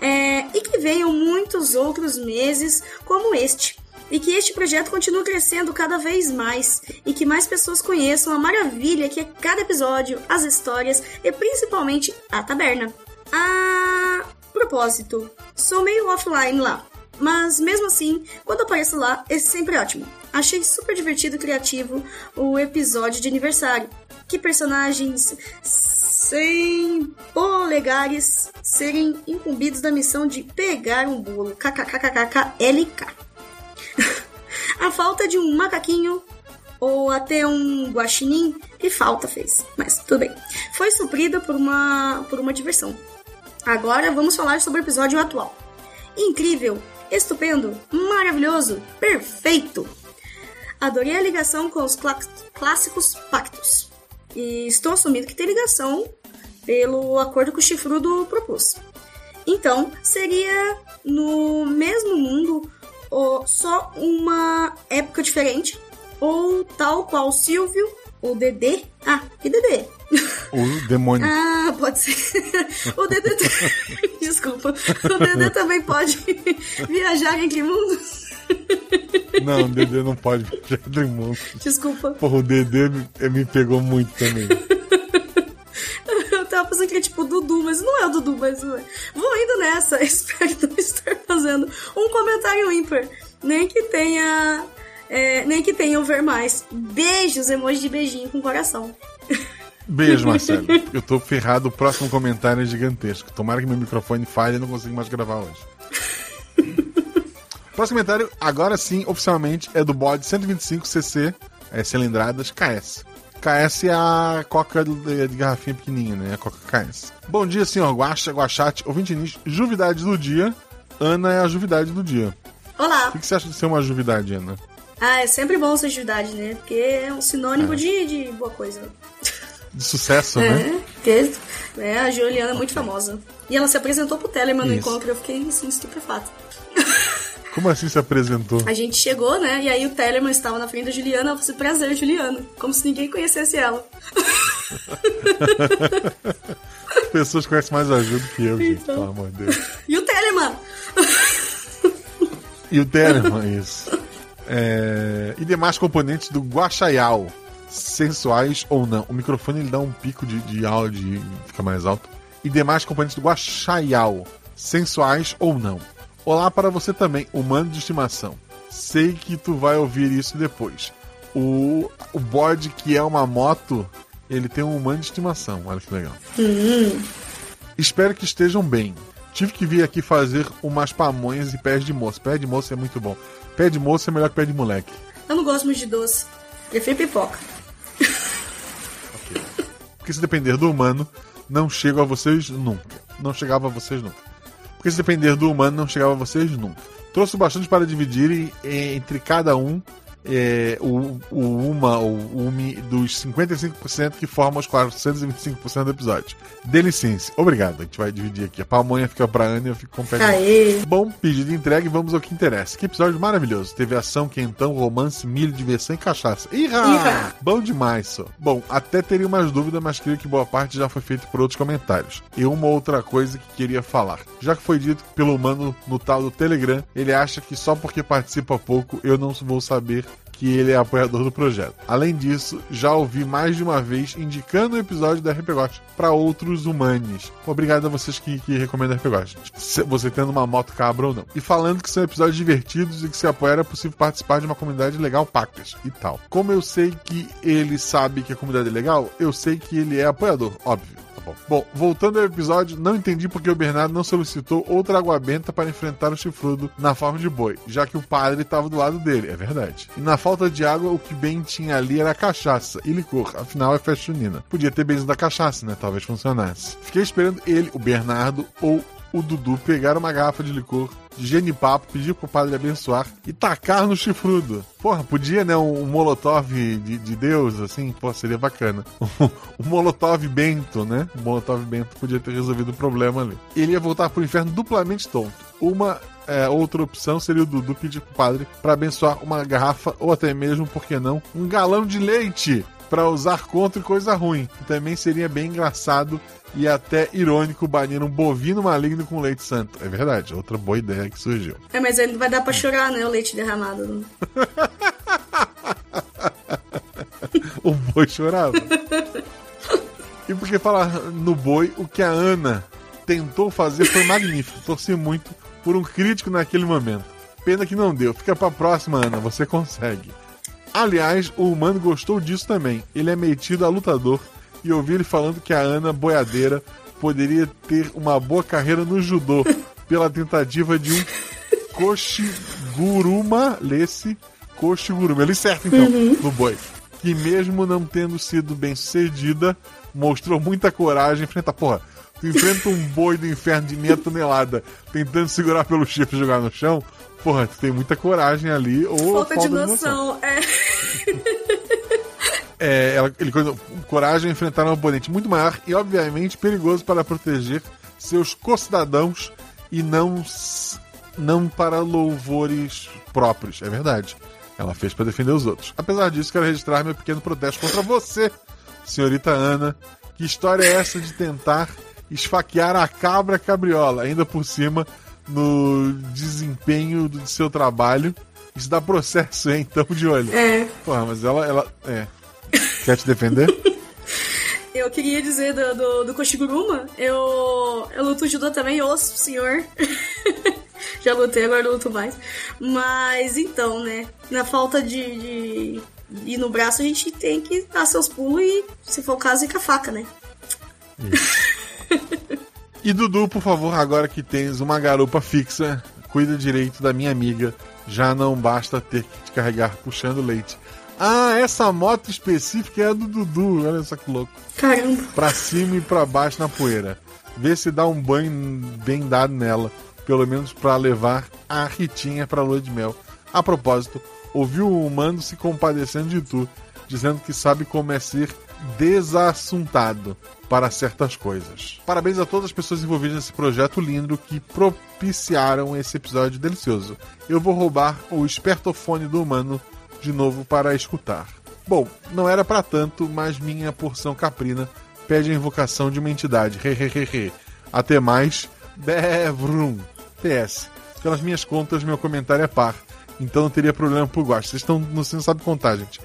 É, e que venham muitos outros meses como este. E que este projeto continue crescendo cada vez mais. E que mais pessoas conheçam a maravilha que é cada episódio, as histórias e principalmente a taberna. A propósito, sou meio offline lá. Mas mesmo assim, quando apareço lá, é sempre ótimo. Achei super divertido e criativo o episódio de aniversário. Que personagens sem polegares serem incumbidos da missão de pegar um bolo. KKKKKLK. A falta de um macaquinho ou até um guaxinim, que falta fez. Mas tudo bem. Foi suprida por uma, por uma diversão. Agora vamos falar sobre o episódio atual. Incrível, estupendo, maravilhoso, perfeito. Adorei a ligação com os clá- clássicos pactos. E estou assumindo que tem ligação pelo acordo que o chifrudo propôs. Então, seria no mesmo mundo, ou só uma época diferente, ou tal qual Silvio, o Dedê. Ah, que Dedê? O demônio. Ah, pode ser. O Dedê. Desculpa. O Dedê também pode viajar entre mundos. Não, o Dedê não pode viajar entre mundos. Desculpa. Porra, o Dedê me, pegou muito também. Eu tava pensando que é tipo Dudu, mas não é o Dudu, mas é. vou indo nessa. Espero não estar fazendo um comentário ímpar. Nem que tenha. é, nem que tenham ver mais. Beijos, emoji de beijinho com coração. Beijo, Marcelo. Eu tô ferrado, o próximo comentário é gigantesco. Tomara que meu microfone falhe e não consigo mais gravar hoje. próximo comentário, agora sim, oficialmente, é do bode 125cc, é, cilindradas, KS. KS é a coca de, garrafinha pequenininha, né? A coca KS. Bom dia, senhor Guaxa, Guachate, ouvinte nisso, juvidade do dia. Ana é a juvidade do dia. Olá. O que você acha de ser uma juvidade, Ana? Ah, é sempre bom ser juvidade, né? Porque é um sinônimo de, de boa coisa. De sucesso, né? É, porque é, a Juliana é muito famosa. E ela se apresentou pro Telemann no encontro e eu fiquei assim, estupefata. Como assim se apresentou? A gente chegou, né? E aí o Telemann estava na frente da Juliana. Eu falei, prazer, Juliana. Como se ninguém conhecesse ela. As pessoas conhecem mais a Ju do que eu, gente, Então. pelo amor de Deus. E o Telemann? E o Telemann, isso. É, E demais componentes do Guaxaial, sensuais ou não. O microfone ele dá um pico de, de áudio e fica mais alto. E demais componentes do Guaxaial, sensuais ou não. Olá para você também, humano de estimação. Sei que tu vai ouvir isso depois. O, o bode que é uma moto, ele tem um humano de estimação. Olha que legal. Espero que estejam bem. Tive que vir aqui fazer umas pamonhas e pés de moço. Pé de moço é muito bom. Pé de moço é melhor que pé de moleque. Eu não gosto muito de doce. Prefiro pipoca. Porque se depender do humano, não chego a vocês nunca. Não chegava a vocês nunca. Porque se depender do humano, não chegava a vocês nunca. Trouxe bastante para dividir entre cada um é, o, o uma ou o umi dos 55% que formam os 425% do episódio. Dê licença. Obrigado. A gente vai dividir aqui. A pamonha fica pra Ana e eu fico com o pé de! Bom, pedido entregue, vamos ao que interessa. Que episódio maravilhoso. Teve ação, quentão, romance, milho, diversão e cachaça. Irra! Irra! Bom demais, só. Bom, até teria umas dúvidas, mas creio que boa parte já foi feita por outros comentários. E uma outra coisa que queria falar. Já que foi dito pelo humano no tal do Telegram, ele acha que só porque participa pouco eu não vou saber que ele é apoiador do projeto. Além disso, já ouvi mais de uma vez indicando o episódio da RPGost para outros humanos. Obrigado a vocês que, que recomendam RPGost. Você tendo uma moto cabra ou não. E falando que são episódios divertidos e que se apoiar é possível participar de uma comunidade legal pacas e tal. Como eu sei que ele sabe que a comunidade é legal, eu sei que ele é apoiador, óbvio. Bom. Voltando ao episódio, não entendi porque o Bernardo não solicitou outra água benta para enfrentar o chifrudo na forma de boi, já que o padre estava do lado dele, é verdade. E na falta de água, o que bem tinha ali era cachaça e licor, afinal é festa junina. Podia ter benzo da cachaça, né? Talvez funcionasse. Fiquei esperando ele, o Bernardo ou o Dudu pegar uma garrafa de licor de genipapo, pedir pro padre abençoar e tacar no chifrudo. Porra, podia, né? Um, um molotov de, de Deus, assim, pô, seria bacana. Um molotov bento, né? Um molotov bento podia ter resolvido o problema ali. Ele ia voltar pro inferno duplamente tonto. Uma é, outra opção seria o Dudu pedir pro padre para abençoar uma garrafa ou até mesmo, por que não, um galão de leite para usar contra coisa ruim. Também seria bem engraçado e até irônico banir um bovino maligno com leite santo. É verdade, outra boa ideia que surgiu. É, mas não vai dar pra chorar, né? O leite derramado. o boi chorava. e porque falar no boi, o que a Ana tentou fazer foi magnífico. Torci muito por um crítico naquele momento. Pena que não deu. Fica pra próxima, Ana, você consegue. Aliás, o humano gostou disso também. Ele é metido a lutador e ouvi ele falando que a Ana boiadeira poderia ter uma boa carreira no judô pela tentativa de um Koshiguruma Lesse Koshigurumi. Ele certo, então, no boi. Que mesmo não tendo sido bem sucedida, mostrou muita coragem em enfrentar. Porra, tu enfrenta um boi do inferno de meia tonelada tentando segurar pelo chifre e jogar no chão. Porra, tu tem muita coragem ali ou Falta de noção. É. É, ela, ele coragem a enfrentar um oponente muito maior e, obviamente, perigoso para proteger seus co-cidadãos e não, não para louvores próprios. É verdade. Ela fez para defender os outros. Apesar disso, quero registrar meu pequeno protesto contra você, senhorita Ana. Que história é essa de tentar esfaquear a cabra cabriola, ainda por cima, no desempenho do seu trabalho? Isso dá processo, hein? Então, de olho. É. Porra, mas ela, ela. É. Quer te defender? Eu queria dizer do, do, do Koshiguruma, eu, eu luto judô também, osso, senhor. Já lutei, agora não luto mais. Mas então, né? Na falta de, de ir no braço, a gente tem que dar seus pulos e, se for o caso, ir com a faca, né? E Dudu, por favor, agora que tens uma garupa fixa, cuida direito da minha amiga. Já não basta ter que te carregar puxando leite. Ah, essa moto específica é a do Dudu. Olha só que louco. Caramba. Pra cima e pra baixo na poeira. Vê se dá um banho bem dado nela. Pelo menos pra levar a Ritinha pra lua de mel. A propósito, ouviu o humano se compadecendo de tu, dizendo que sabe como é ser desassuntado para certas coisas. Parabéns a todas as pessoas envolvidas nesse projeto lindo que propiciaram esse episódio delicioso. Eu vou roubar o espertofone do humano de novo para escutar. Bom, não era para tanto, mas minha porção caprina pede a invocação de uma entidade. Hehehehe. Até mais. Bevrum. PS. Pelas minhas contas, meu comentário é par. Então não teria problema por gosto. Vocês estão, você não sabe contar, gente.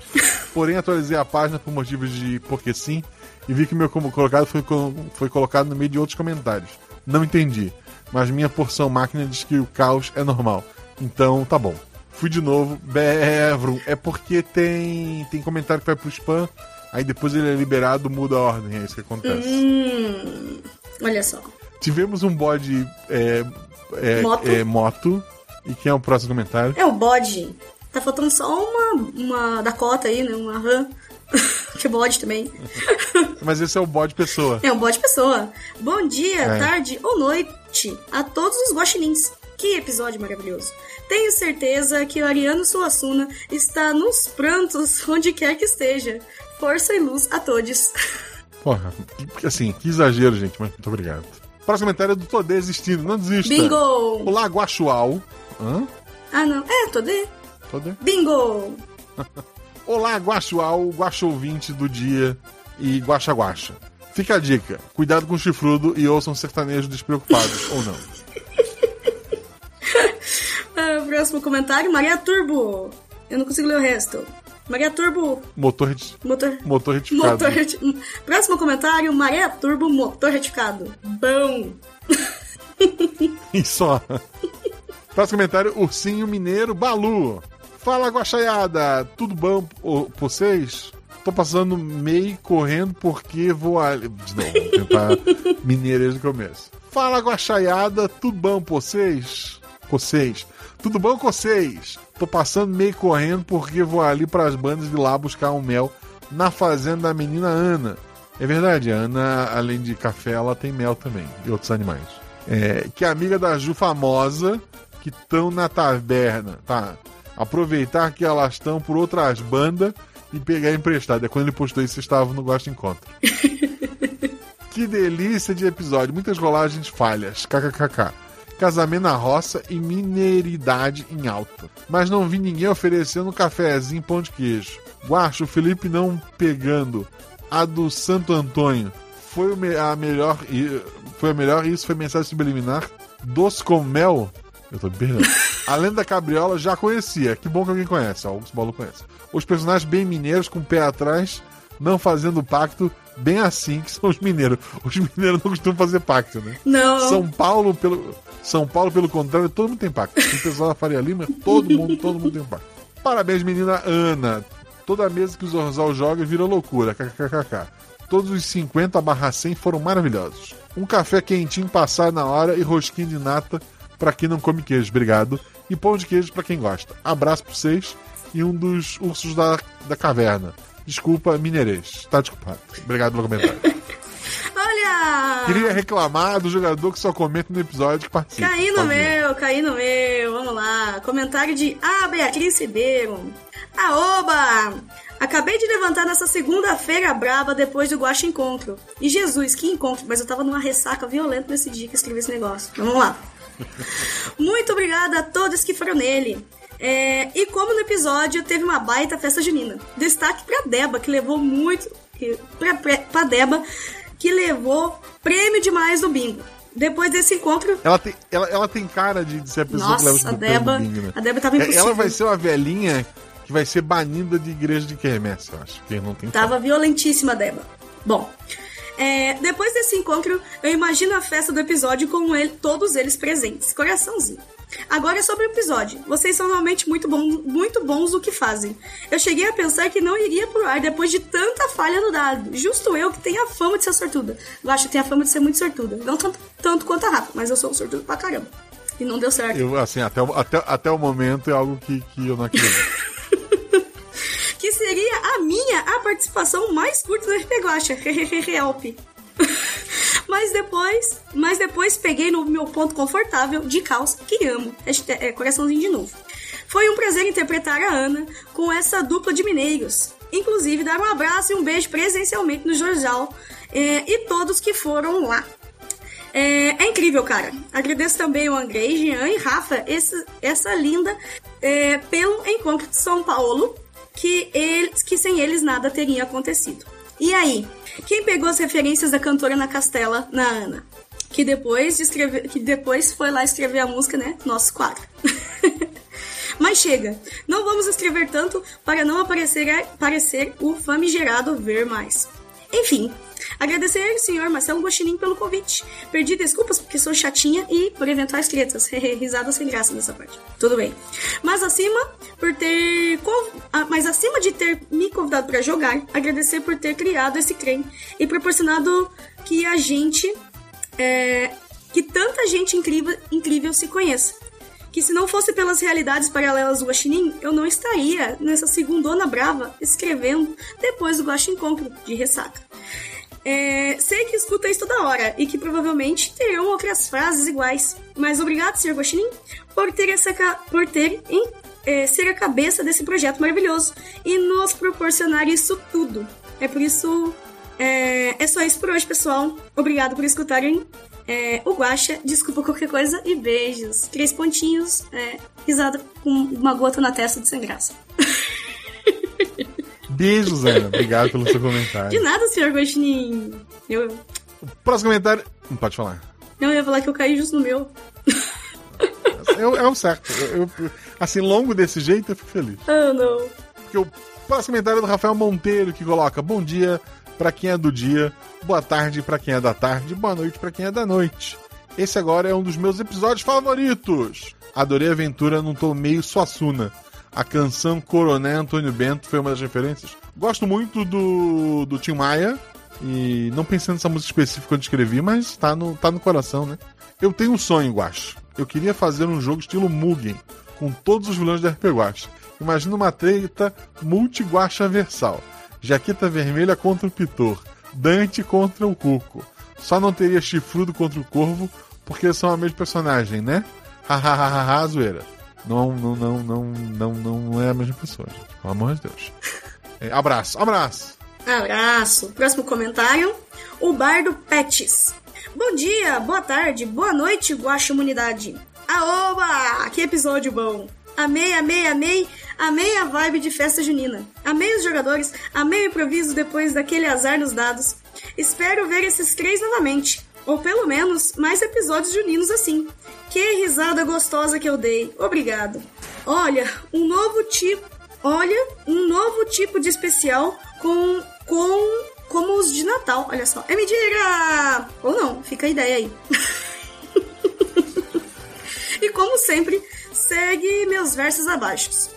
Porém, atualizei a página por motivos de porque sim e vi que meu como colocado foi, foi colocado no meio de outros comentários. Não entendi, mas minha porção máquina diz que o caos é normal. Então tá bom. Fui de novo, Bevrum. É porque tem, tem comentário que vai pro spam, aí depois ele é liberado, muda a ordem. É isso que acontece. Hum. Olha só. Tivemos um bode é, é, Moto. é, moto. E quem é o próximo comentário? É o bode. Tá faltando só uma, uma Dakota aí, né? Uma RAM. que bode também. Mas esse é o bode pessoa. É um bode pessoa. Bom dia, É. tarde ou noite a todos os guaxinins. Que episódio maravilhoso. Tenho certeza que o Ariano Suassuna está nos prantos onde quer que esteja. Força e luz a todos. Porra, assim, que exagero, gente, mas muito obrigado. Próximo comentário é do Tô Desistindo, não desista. Bingo! Olá, Guaxual. Hã? Ah, não. É, tô de. Tô de... Bingo! Olá, Guaxual, Guaxa ouvinte do dia e Guaxa Guaxa. Fica a dica, cuidado com o chifrudo e ouçam sertanejos despreocupados, ou não. Ah, próximo comentário, Maria Turbo. Eu não consigo ler o resto. Maria Turbo, Motor, motor... motor retificado. Motor reti- Próximo comentário, Maria Turbo, motor retificado. Bom. E só. Próximo comentário, Ursinho Mineiro Balu. Fala, Guaxaiada, tudo bom ô, vocês? Tô passando meio correndo porque vou ali. De novo, vou tentar mineiro desde o começo. Fala, Guaxaiada, tudo bom vocês? Vocês. Tudo bom com vocês? Tô passando meio correndo porque vou ali pras bandas de lá buscar um mel na fazenda da menina Ana. É verdade, a Ana, além de café, ela tem mel também e outros animais. É, que é amiga da Ju famosa, que estão na taverna, tá? Aproveitar que elas estão por outras bandas e pegar emprestado. É quando ele postou isso, vocês estavam no Gosto Encontro. que delícia de episódio, muitas rolagens falhas, kkkk. Casamento na roça e mineiridade em alta. Mas não vi ninguém oferecendo um cafezinho pão de queijo. Guacho, o Felipe não pegando a do Santo Antônio. Foi a melhor. e- Foi a melhor, isso foi mensagem subliminar. Doce com mel. Eu tô me perdendo. A lenda da cabriola já conhecia. Que bom que alguém conhece. Ó, o Augusto Balu conhece. Os personagens bem mineiros, com o pé atrás, não fazendo pacto, bem assim que são os mineiros. Os mineiros não costumam fazer pacto, né? Não. São Paulo, pelo, São Paulo, pelo contrário, todo mundo tem pacto. O pessoal da Faria Lima, todo mundo, todo mundo tem pacto. Parabéns, menina Ana. Toda mesa que o Zorzal joga vira loucura. KKKK. Todos os 50 barra 100 foram maravilhosos. Um café quentinho passado na hora e rosquinha de nata pra quem não come queijo. Obrigado. E pão de queijo pra quem gosta. Abraço pra vocês e um dos ursos da, da caverna. Desculpa, mineirês. Tá desculpado. Obrigado pelo comentário. Olha! Queria reclamar do jogador que só comenta no episódio que participa. Caí no meu, caí no meu. Vamos lá. Comentário de A. Beatriz Ribeiro. Aoba! Acabei de levantar nessa segunda-feira brava depois do Guaxa Encontro. E Jesus, que encontro! Mas eu tava numa ressaca violenta nesse dia que escrevi esse negócio. Vamos lá. Muito obrigada a todos que foram nele. É, e como no episódio teve uma baita festa junina. Destaque pra Deba, que levou muito. Que, pra, pra, pra Deba, que levou prêmio demais no bingo. Depois desse encontro, Ela tem, ela, ela tem cara de, de ser a pessoa que leva nossa, botões Deba, bingo, né? a Deba tava É, impossível. Ela vai ser uma velhinha que vai ser banida de igreja de quermesse, eu acho. Porque não tem Tava violentíssima a Deba. Bom, é, depois desse encontro, eu imagino a festa do episódio com ele- todos eles presentes. Coraçãozinho. Agora é sobre o episódio. Vocês são realmente muito, bom, muito bons no que fazem. Eu cheguei a pensar que não iria pro ar depois de tanta falha no dado. Justo eu que tenho a fama de ser sortuda. Eu acho que tenho a fama de ser muito sortuda. Não tanto, tanto quanto a Rafa, mas eu sou sortuda pra caramba. E não deu certo. Eu, assim, até, o- até, até o momento é algo que, que eu não acredito. minha a participação mais curta do RP Guacha. Help. mas depois, mas depois peguei no meu ponto confortável de calça que amo. É, coraçãozinho de novo. Foi um prazer interpretar a Ana com essa dupla de mineiros. Inclusive, dar um abraço e um beijo presencialmente no Jorjal é, e todos que foram lá. É, é incrível, cara. Agradeço também o Andrei, Jean e Rafa, esse- essa linda, é, pelo encontro de São Paulo, que, eles, que sem eles nada teria acontecido. E aí, quem pegou as referências da cantora na Castela, na Ana? Que depois, de escrever, que depois foi lá escrever a música, né? Nosso quadro. Mas chega, não vamos escrever tanto para não aparecer, parecer o famigerado ver mais. Enfim, agradecer ao senhor Marcelo Guaxinim pelo convite. Perdi desculpas porque sou chatinha e por eventuais tretas. Risadas sem graça nessa parte. Tudo bem. Mas acima por ter ah, mas acima de ter me convidado para jogar, agradecer por ter criado esse trem e proporcionado que a gente é, que tanta gente incrível, incrível se conheça. Que se não fosse pelas realidades paralelas do Guaxinim, eu não estaria nessa segundona brava escrevendo depois do Guaxi Encontro de ressaca. É, sei que escuta isso toda hora e que provavelmente terão outras frases iguais. Mas obrigado, Sr. Guaxinim, por ter, essa, por ter em, é, ser a cabeça desse projeto maravilhoso e nos proporcionar isso tudo. É por isso. É, é só isso por hoje, pessoal. Obrigado por escutarem é, o Guaxa. Desculpa qualquer coisa e beijos. Três pontinhos, é, risada com uma gota na testa de sem graça. Beijos, Ana. Obrigado pelo seu De comentário. nada, Sr. Guaxinim. Eu, Próximo comentário. Não pode falar. não, eu ia falar que eu caí justo no meu. É, o- é o certo. Eu, eu- assim, longo desse jeito, eu fico feliz. Oh, não. Porque o próximo comentário é do Rafael Monteiro, que coloca: Bom dia pra quem é do dia, boa tarde pra quem é da tarde, boa noite pra quem é da noite. Esse agora é um dos meus episódios favoritos. Adorei a aventura num tom meio Suassuna. A canção Coroné Antônio Bento foi uma das referências. Gosto muito do, do Tim Maia. E não pensei nessa música específica quando escrevi, mas tá no, tá no coração, né? Eu tenho um sonho, Guacho. Eu queria fazer um jogo estilo Mugen, com todos os vilões da RP Guacho. Imagina uma treta multi-guacha versal. Jaqueta vermelha contra o Pitor. Dante contra o Cuco. Só não teria chifrudo contra o Corvo, porque são a mesma personagem, né? Hahaha, zoeira. Não, não, não, não, não, não é a mesma pessoa, gente. Pelo amor de Deus. É, abraço, abraço. Abraço. Próximo comentário. O Bardo Pets. Bom dia, boa tarde, boa noite, Guaxa Humanidade. Aoba! Que episódio bom. Amei, amei, amei, amei a vibe de festa junina. Amei os jogadores, amei o improviso depois daquele azar nos dados. Espero ver esses três novamente. Ou pelo menos mais episódios juninos assim. Que risada gostosa que eu dei. Obrigado. Olha, um novo tipo. Olha, um novo tipo de especial com. com. como os de Natal. Olha só. É mentira! Ou não, fica a ideia aí. e como sempre, segue meus versos abaixo.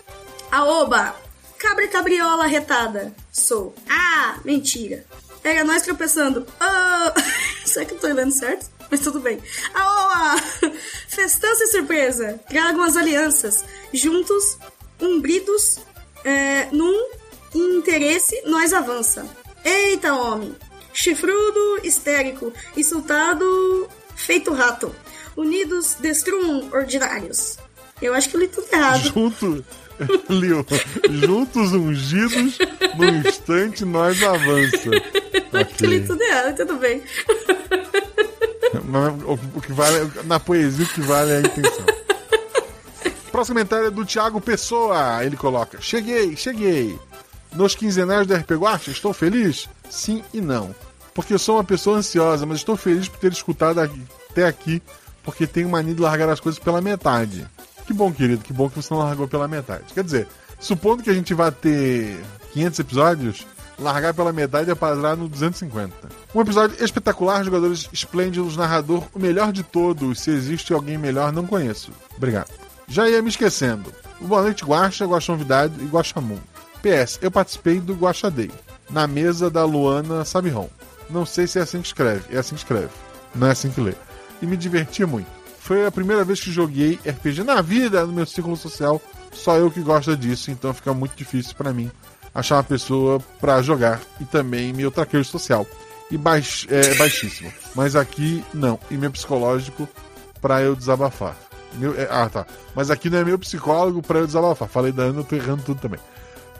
Aoba! Cabra cabriola retada. Sou. Ah, mentira. Era nós tropeçando. Ah, será que eu tô lendo certo? Mas tudo bem. Aoba! Festança e surpresa. Tragam as alianças. Juntos, umbridos É, num interesse, nós avança. Eita, homem! Chifrudo, histérico, insultado, feito rato. Unidos, destruam ordinários. Eu acho que eu li tudo errado. Junto. Liu, juntos ungidos, num instante nós avança. Acho que eu li tudo errado, tudo bem. Mas o, que vale, na poesia, o que vale é a intenção. Próximo comentário é do Thiago Pessoa. Ele coloca: Cheguei, cheguei. Nos quinzenais do RP Guacha, estou feliz? Sim e não. Porque eu sou uma pessoa ansiosa, mas estou feliz por ter escutado até aqui, porque tenho mania de largar as coisas pela metade. Que bom, querido, que bom que você não largou pela metade. Quer dizer, supondo que a gente vai ter 500 episódios, largar pela metade é parar no 250. Um episódio espetacular, jogadores esplêndidos, narrador, o melhor de todos. Se existe alguém melhor, não conheço. Obrigado. Já ia me esquecendo. Boa noite, Guaxa, Guaxonvidade e Guaxamum. PS, eu participei do Guaxa Day, na mesa da Luana Sabiron. Não sei se é assim que escreve, é assim que escreve, não é assim que lê. E me diverti muito. Foi a primeira vez que joguei RPG na vida, no meu círculo social. Só eu que gosto disso, então fica muito difícil pra mim achar uma pessoa pra jogar e também meu traqueiro social. E baix, é, baixíssimo. Mas aqui não. E meu psicológico pra eu desabafar. Meu, é, ah, tá. Mas aqui não é meu psicólogo pra eu desabafar. Falei da Ana, eu tô errando tudo também.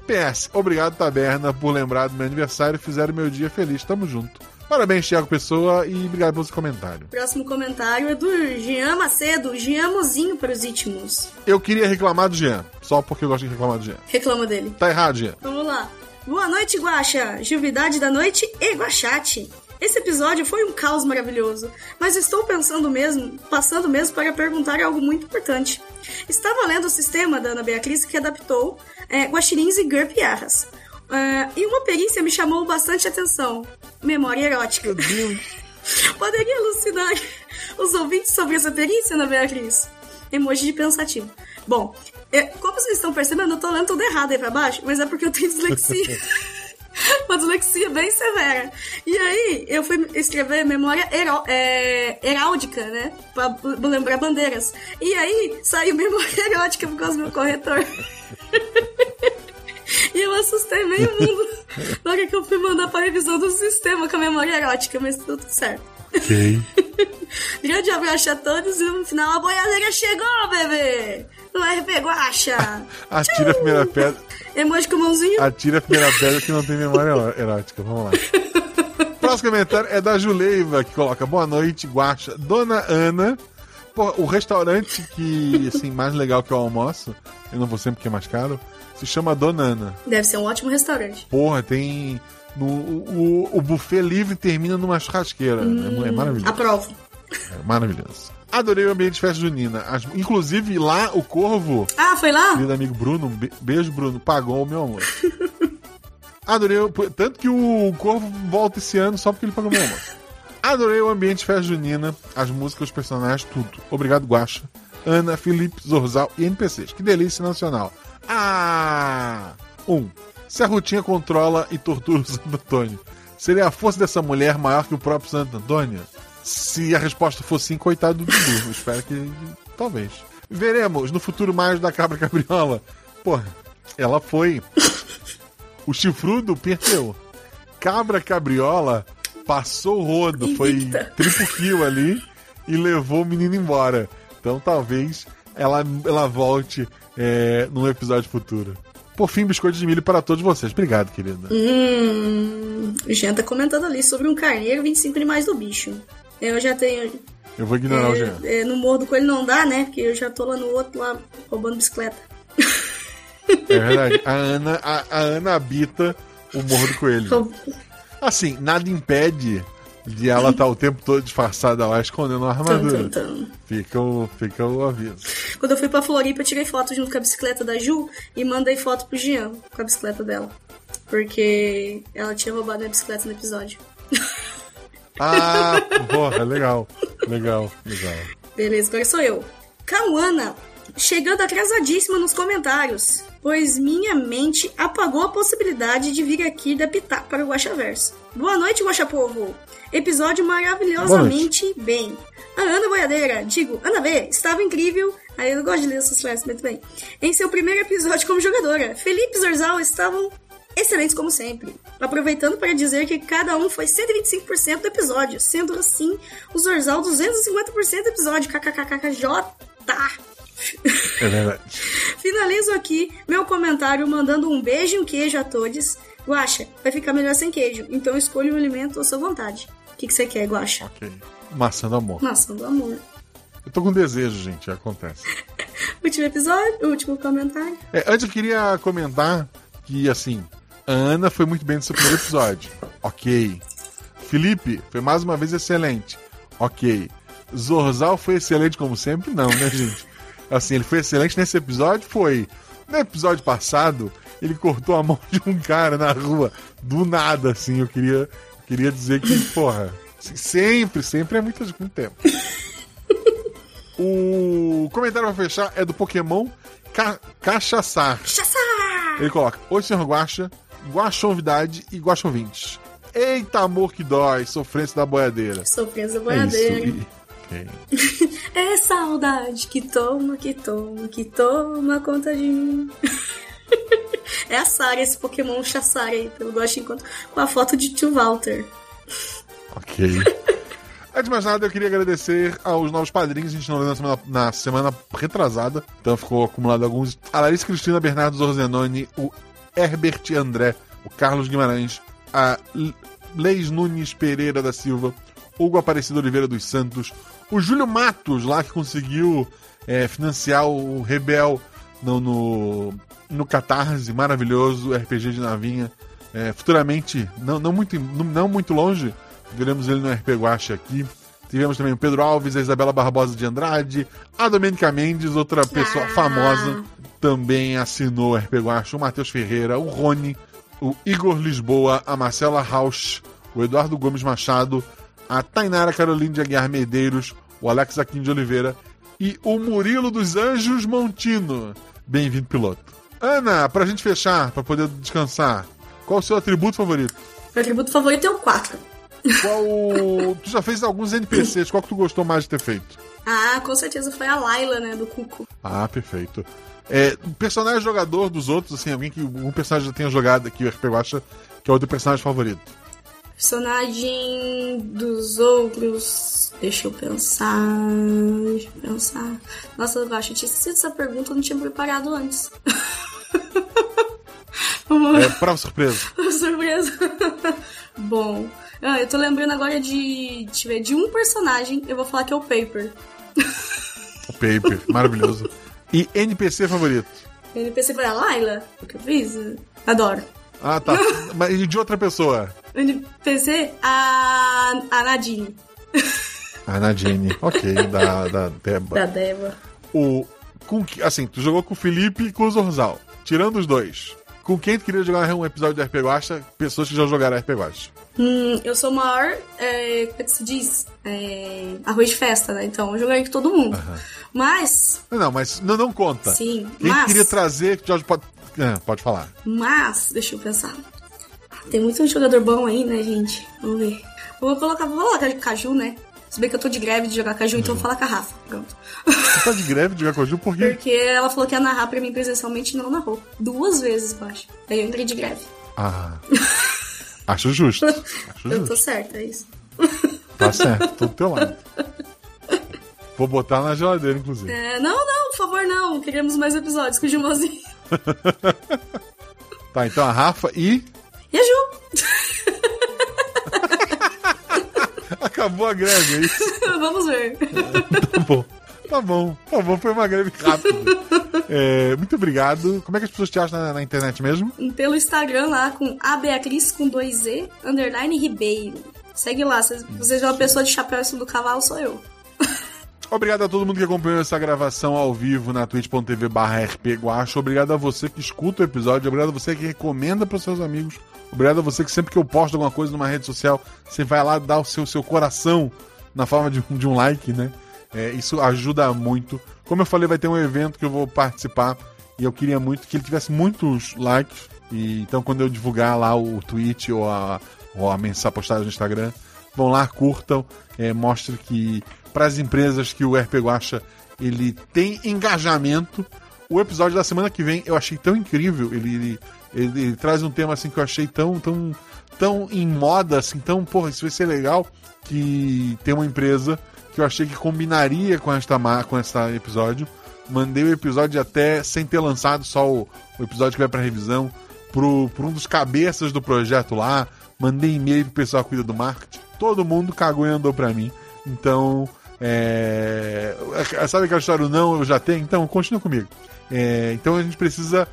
PS, obrigado, Taberna, por lembrar do meu aniversário fizeram meu dia feliz. Tamo junto. Parabéns, Thiago Pessoa, e obrigado pelo seu comentário. Próximo comentário é do Jean Macedo, Jean Mozinho para os íntimos. Eu queria reclamar do Jean, só porque eu gosto de reclamar do Jean. Reclama dele. Tá errado, Jean. Vamos lá. Boa noite, Guaxa, Juvidade da Noite e Guaxate. Esse episódio foi um caos maravilhoso, mas estou pensando mesmo, passando mesmo para perguntar algo muito importante. Estava lendo o sistema da Ana Beatriz que adaptou é, guaxirins e gurpiarras. É, e uma perícia me chamou bastante atenção. Memória erótica. Poderia alucinar os ouvintes sobre essa perícia, Ana Beatriz? Emoji de pensativo. Bom, é, como vocês estão percebendo, eu tô lendo tudo errado aí pra baixo, mas é porque eu tenho dislexia. Uma dislexia bem severa. E aí, eu fui escrever memória heró- é, heráldica, né? Pra lembrar bandeiras. E aí, saiu memória erótica por causa do meu corretor. E eu assustei meio mundo na hora que eu fui mandar pra revisão do sistema com a memória erótica, mas tudo certo. Ok. Grande abraço a todos e no final a boiadeira chegou, bebê! No RP Guacha! Atira a primeira pedra. Emoji com mãozinha. Atira a primeira pedra que não tem memória eró- erótica. Vamos lá. Próximo comentário é da Juleiva, que coloca Boa noite, Guaxa. Dona Ana. Pô, o restaurante que, assim, mais legal que eu almoço, eu não vou sempre porque é mais caro, se chama Dona Ana. Deve ser um ótimo restaurante. Porra, tem. No, o, o buffet livre termina numa churrasqueira. É, é maravilhoso. Aprovo. É maravilhoso. Adorei o ambiente de festa junina. As- inclusive, lá o Corvo, Ah, foi lá? querido amigo Bruno, be- beijo, Bruno, pagou o meu almoço. Adorei, o- tanto que o Corvo volta esse ano só porque ele pagou meu almoço. Adorei o ambiente de festa junina, as músicas, os personagens, tudo. Obrigado, Guaxa, Ana, Felipe, Zorzal e NPCs. Que delícia nacional. Ah! 1. Um, se a Rutinha controla e tortura o Santo Antônio, seria a força dessa mulher maior que o próprio Santo Antônio? Se a resposta for sim, coitado do Dudu. Espero que. Talvez. Veremos no futuro mais da Cabra Cabriola. Porra, ela foi. O chifrudo perdeu. Cabra Cabriola passou o rodo, foi Invicta. triplo kill ali e levou o menino embora. Então talvez ela, ela volte é, num episódio futuro. Por fim, biscoito de milho para todos vocês. Obrigado, querida. Hum. O Jean tá comentando ali sobre um carneiro e 25 animais do bicho. Eu já tenho. Eu vou ignorar o É, Jean. é, no Morro do Coelho não dá, né? Porque eu já tô lá no outro, lá roubando bicicleta. É verdade. A Ana, a, a Ana habita o Morro do Coelho. Assim, nada impede de ela estar o tempo todo disfarçada lá, escondendo a armadura. Tum, tum, tum. Fica o, fica o aviso. Quando eu fui pra Floripa, eu tirei foto junto com a bicicleta da Ju e mandei foto pro Jean com a bicicleta dela. Porque ela tinha roubado minha bicicleta no episódio. Ah, porra, legal. Legal, legal. Beleza, agora sou eu. Cauana, chegando atrasadíssima nos comentários, pois minha mente apagou a possibilidade de vir aqui depitar para o Guaxaverso. Boa noite, Guaxapovo! Episódio maravilhosamente bem. A Ana Boiadeira, digo, Ana B, estava incrível Aí eu gosto de ler essas frases, muito bem. Em seu primeiro episódio como jogadora, Felipe e Zorzal estavam excelentes como sempre. Aproveitando para dizer que cada um foi 125% do episódio, sendo assim o Zorzal 250% do episódio. KKKKJ. É verdade. Finalizo aqui meu comentário mandando um beijo e um queijo a todos. Guaxa, vai ficar melhor sem queijo, então escolha um alimento à sua vontade. O que, que você quer, Guaxa? Ok. Maçã do amor. Maçã do amor. Eu tô com desejo, gente, acontece. Último episódio, último comentário. É, antes eu queria comentar que, assim, a Ana foi muito bem no seu primeiro episódio. Ok. Felipe foi mais uma vez excelente. Ok. Zorzal foi excelente como sempre? Não, né, gente? Assim, ele foi excelente nesse episódio? Foi. No episódio passado, ele cortou a mão de um cara na rua. Do nada, assim. Eu queria, queria dizer que, porra, sempre, sempre é muito, muito tempo. O comentário pra fechar é do Pokémon Ca Cachaçar. Cachaçar! Ele coloca: Oi, senhor Guaxa, Guaxa novidade e Guaxa ouvintes. Eita, amor que dói, sofrência da boiadeira. Sofrência É boiadeira. isso. E- ok. É saudade que toma, que toma, que toma conta de mim. é a Sara, esse Pokémon Chassara aí, pelo Gosto Encontro, com a foto de tio Walter. Ok. Antes de mais nada, eu queria agradecer aos novos padrinhos. A gente não leu na semana, na semana retrasada, então ficou acumulado alguns. A Larissa Cristina Bernardo Zorzenoni, o Herbert André, o Carlos Guimarães, a Leis Nunes Pereira da Silva, Hugo Aparecido Oliveira dos Santos, o Júlio Matos, lá que conseguiu é, financiar o Rebel no, no, no Catarse, maravilhoso, RPG de navinha. É, futuramente, não, não, muito, não, não muito longe, veremos ele no RP Guacha aqui. Tivemos também o Pedro Alves, a Isabela Barbosa de Andrade, a Domenica Mendes, outra pessoa Ah. famosa, também assinou o RP Guacha, o Matheus Ferreira, o Rony, o Igor Lisboa, a Marcela Rausch, o Eduardo Gomes Machado, a Tainara Caroline de Aguiar Medeiros, o Alex Aquim de Oliveira e o Murilo dos Anjos Montino. Bem-vindo, piloto. Ana, pra gente fechar, pra poder descansar, qual o seu atributo favorito? Meu atributo favorito é o 4. Qual. tu já fez alguns NPCs, qual que tu gostou mais de ter feito? Ah, com certeza foi a Layla, né, do Cuco. Ah, perfeito. É, personagem jogador dos outros, assim, alguém que um personagem já tenha jogado aqui, o RP Guacha, que é o teu personagem favorito. Personagem dos outros. Deixa eu pensar. Deixa eu pensar. Nossa, eu acho que eu tinha esquecido essa pergunta, eu não tinha preparado antes. É, prova surpresa. Surpresa. Bom, ah, eu tô lembrando agora de, deixa eu ver, de um personagem, eu vou falar que é o Paper. O Paper, maravilhoso. E NPC favorito? NPC foi a Layla, o que eu fiz? Adoro. Ah, tá. Mas e de outra pessoa? NPC, a, a Nadine, A Nadine. Ok, da, da Deba. da Deva. O, com, assim, tu jogou com o Felipe e com o Zorzal. Tirando os dois. Com quem tu queria jogar um episódio de RP Guacha? Pessoas que já jogaram RP Guacha. Hum, eu sou o maior, é, como é que se diz? É, arroz de festa, né? Então eu joguei com todo mundo. Mas, Não, mas não, não conta. sim, Quem mas... queria trazer, já pode. É, pode falar. Mas, deixa eu pensar. Tem muito jogador bom aí, né, gente? Vamos ver. Vou colocar, vou colocar Caju, né? Se bem que eu tô de greve de jogar Caju, então falar com a Rafa. Pronto. Você tá de greve de jogar com a Ju, por quê? Porque ela falou que ia narrar pra mim presencialmente e não narrou. Duas vezes, eu acho. Aí eu entrei de greve. Ah. Acho justo. Acho Eu tô justo. certa, é isso. Tá certo, tô do teu lado. Vou botar na geladeira, inclusive. É, não, não, por favor, não. Queremos mais episódios com o Gilmozinho. Tá, então a Rafa e. Acabou a greve, é isso? Vamos ver. Tá bom. Tá bom, tá bom, foi uma greve rápida. É, muito obrigado. Como é que as pessoas te acham na, na internet mesmo? Pelo Instagram lá com a Beatriz com 2Z, underline Ribeiro. Segue lá, se você é uma pessoa de chapéu em cima do cavalo, sou eu. Obrigado a todo mundo que acompanhou essa gravação ao vivo na twitch.tv barra rpguacha. Obrigado a você que escuta o episódio. Obrigado a você que recomenda para seus amigos. Obrigado a você que sempre que eu posto alguma coisa numa rede social, você vai lá dar o seu, seu coração na forma de, um- de um like, né? É, isso ajuda muito. Como eu falei, vai ter um evento que eu vou participar e eu queria muito que ele tivesse muitos likes. E então, quando eu divulgar lá o tweet ou a, ou a mensagem postada no Instagram, Vão lá, curtam, é, mostre que para as empresas que o RP Guacha ele tem engajamento. O episódio da semana que vem eu achei tão incrível. Ele, ele, ele, ele traz um tema assim que eu achei tão, tão, tão em moda, assim, tão, porra, isso vai ser legal. Que tem uma empresa que eu achei que combinaria com esta com esse episódio. Mandei o episódio até sem ter lançado só o, o episódio que vai para revisão pro, pro um dos cabeças do projeto lá. Mandei e-mail pro pessoal que cuida do marketing. Todo mundo cagou e andou pra mim. Então, é... sabe aquela história do não, eu já tenho? Então, continua comigo. É... Então a gente precisa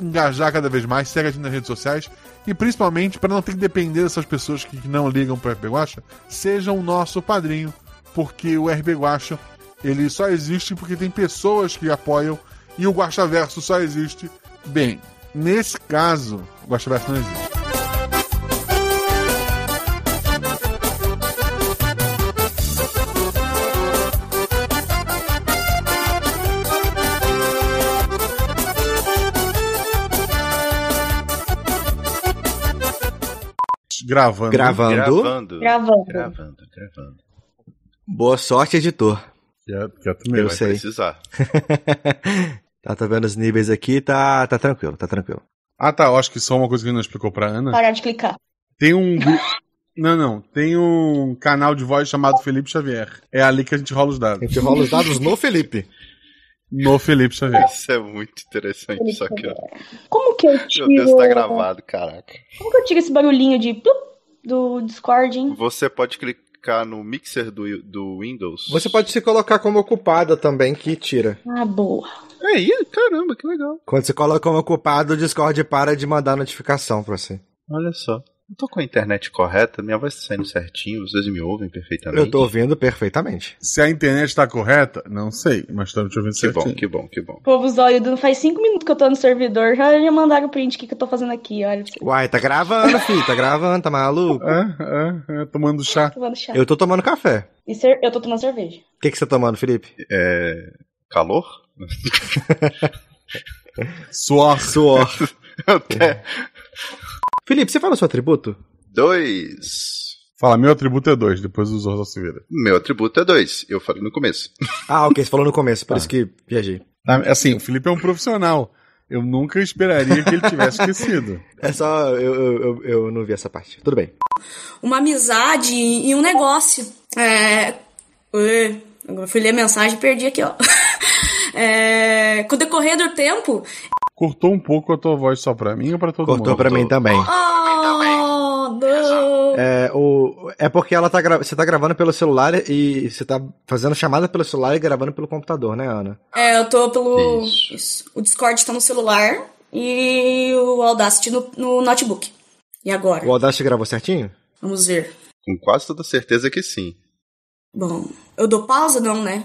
engajar cada vez mais, segue a gente nas redes sociais e principalmente para não ter que depender dessas pessoas que não ligam para o RP Guacha, sejam o nosso padrinho, porque o RP Guacha ele só existe porque tem pessoas que apoiam e o Guacha Verso só existe. Bem, nesse caso, o Guacha Verso não existe. Gravando. Gravando. Gravando. Gravando. Gravando, gravando. Boa sorte, editor. Quieto, quieto mesmo. Eu Vai sei. precisar. tá, tá vendo os níveis aqui, tá, tá tranquilo, tá tranquilo. Ah, tá. Eu acho que só uma coisa que não explicou pra Ana. Parar de clicar. Tem um. Não, não. Tem um canal de voz chamado Felipe Xavier. É ali que a gente rola os A dados. gente rola os dados no Felipe. No Felipe Xavier. Isso é muito interessante, só que. Como que eu Meu tiro. Deus, tá gravado, caraca. Como que eu tiro esse barulhinho de plup do Discord, hein? Você pode clicar no mixer do, do Windows. Você pode se colocar como ocupada também, que tira. Ah, boa. Aí, caramba, que legal. Quando você coloca como ocupado, o Discord para de mandar notificação pra você. Olha só. Eu tô com a internet correta, minha voz tá saindo certinho, vocês me ouvem perfeitamente. Eu tô ouvindo perfeitamente. Se a internet tá correta, não sei, mas estamos te ouvindo Que certinho. bom, que bom, que bom. Povo zóio, não faz cinco minutos que eu tô no servidor. Já, já mandaram o print que, que eu tô fazendo aqui, olha. Uai, tá gravando, filho, tá gravando, tá maluco? É, é, é, tomando chá. Tomando chá. Eu tô tomando café. E cer- eu tô tomando cerveja. O que, que você tá tomando, Felipe? É. Calor? Suor. Suor. Até. Felipe, você fala o seu atributo? Dois. Fala, meu atributo é dois, depois o Zorro se vira. Meu atributo é dois. Eu falei no começo. Ah, ok, você falou no começo, por isso que viajei. Ah, Assim, o Felipe é um profissional. Eu nunca esperaria que ele tivesse esquecido. É só, eu, eu, eu, eu não vi essa parte. Tudo bem. Uma amizade e um negócio. É. Ui, Agora fui ler a mensagem e perdi aqui, ó. É, com o decorrer do tempo. Cortou um pouco a tua voz só pra mim ou pra todo Cortou mundo? pra mim também. Oh, não. É, o, é porque ela tá gra- você tá gravando pelo celular e você tá fazendo chamada pelo celular e gravando pelo computador, né, Ana? É, eu tô pelo. Isso. Isso. O Discord tá no celular e o Audacity no, no notebook. E agora? O Audacity gravou certinho? Vamos ver. Com quase toda certeza que sim. Bom, eu dou pausa? Não, né?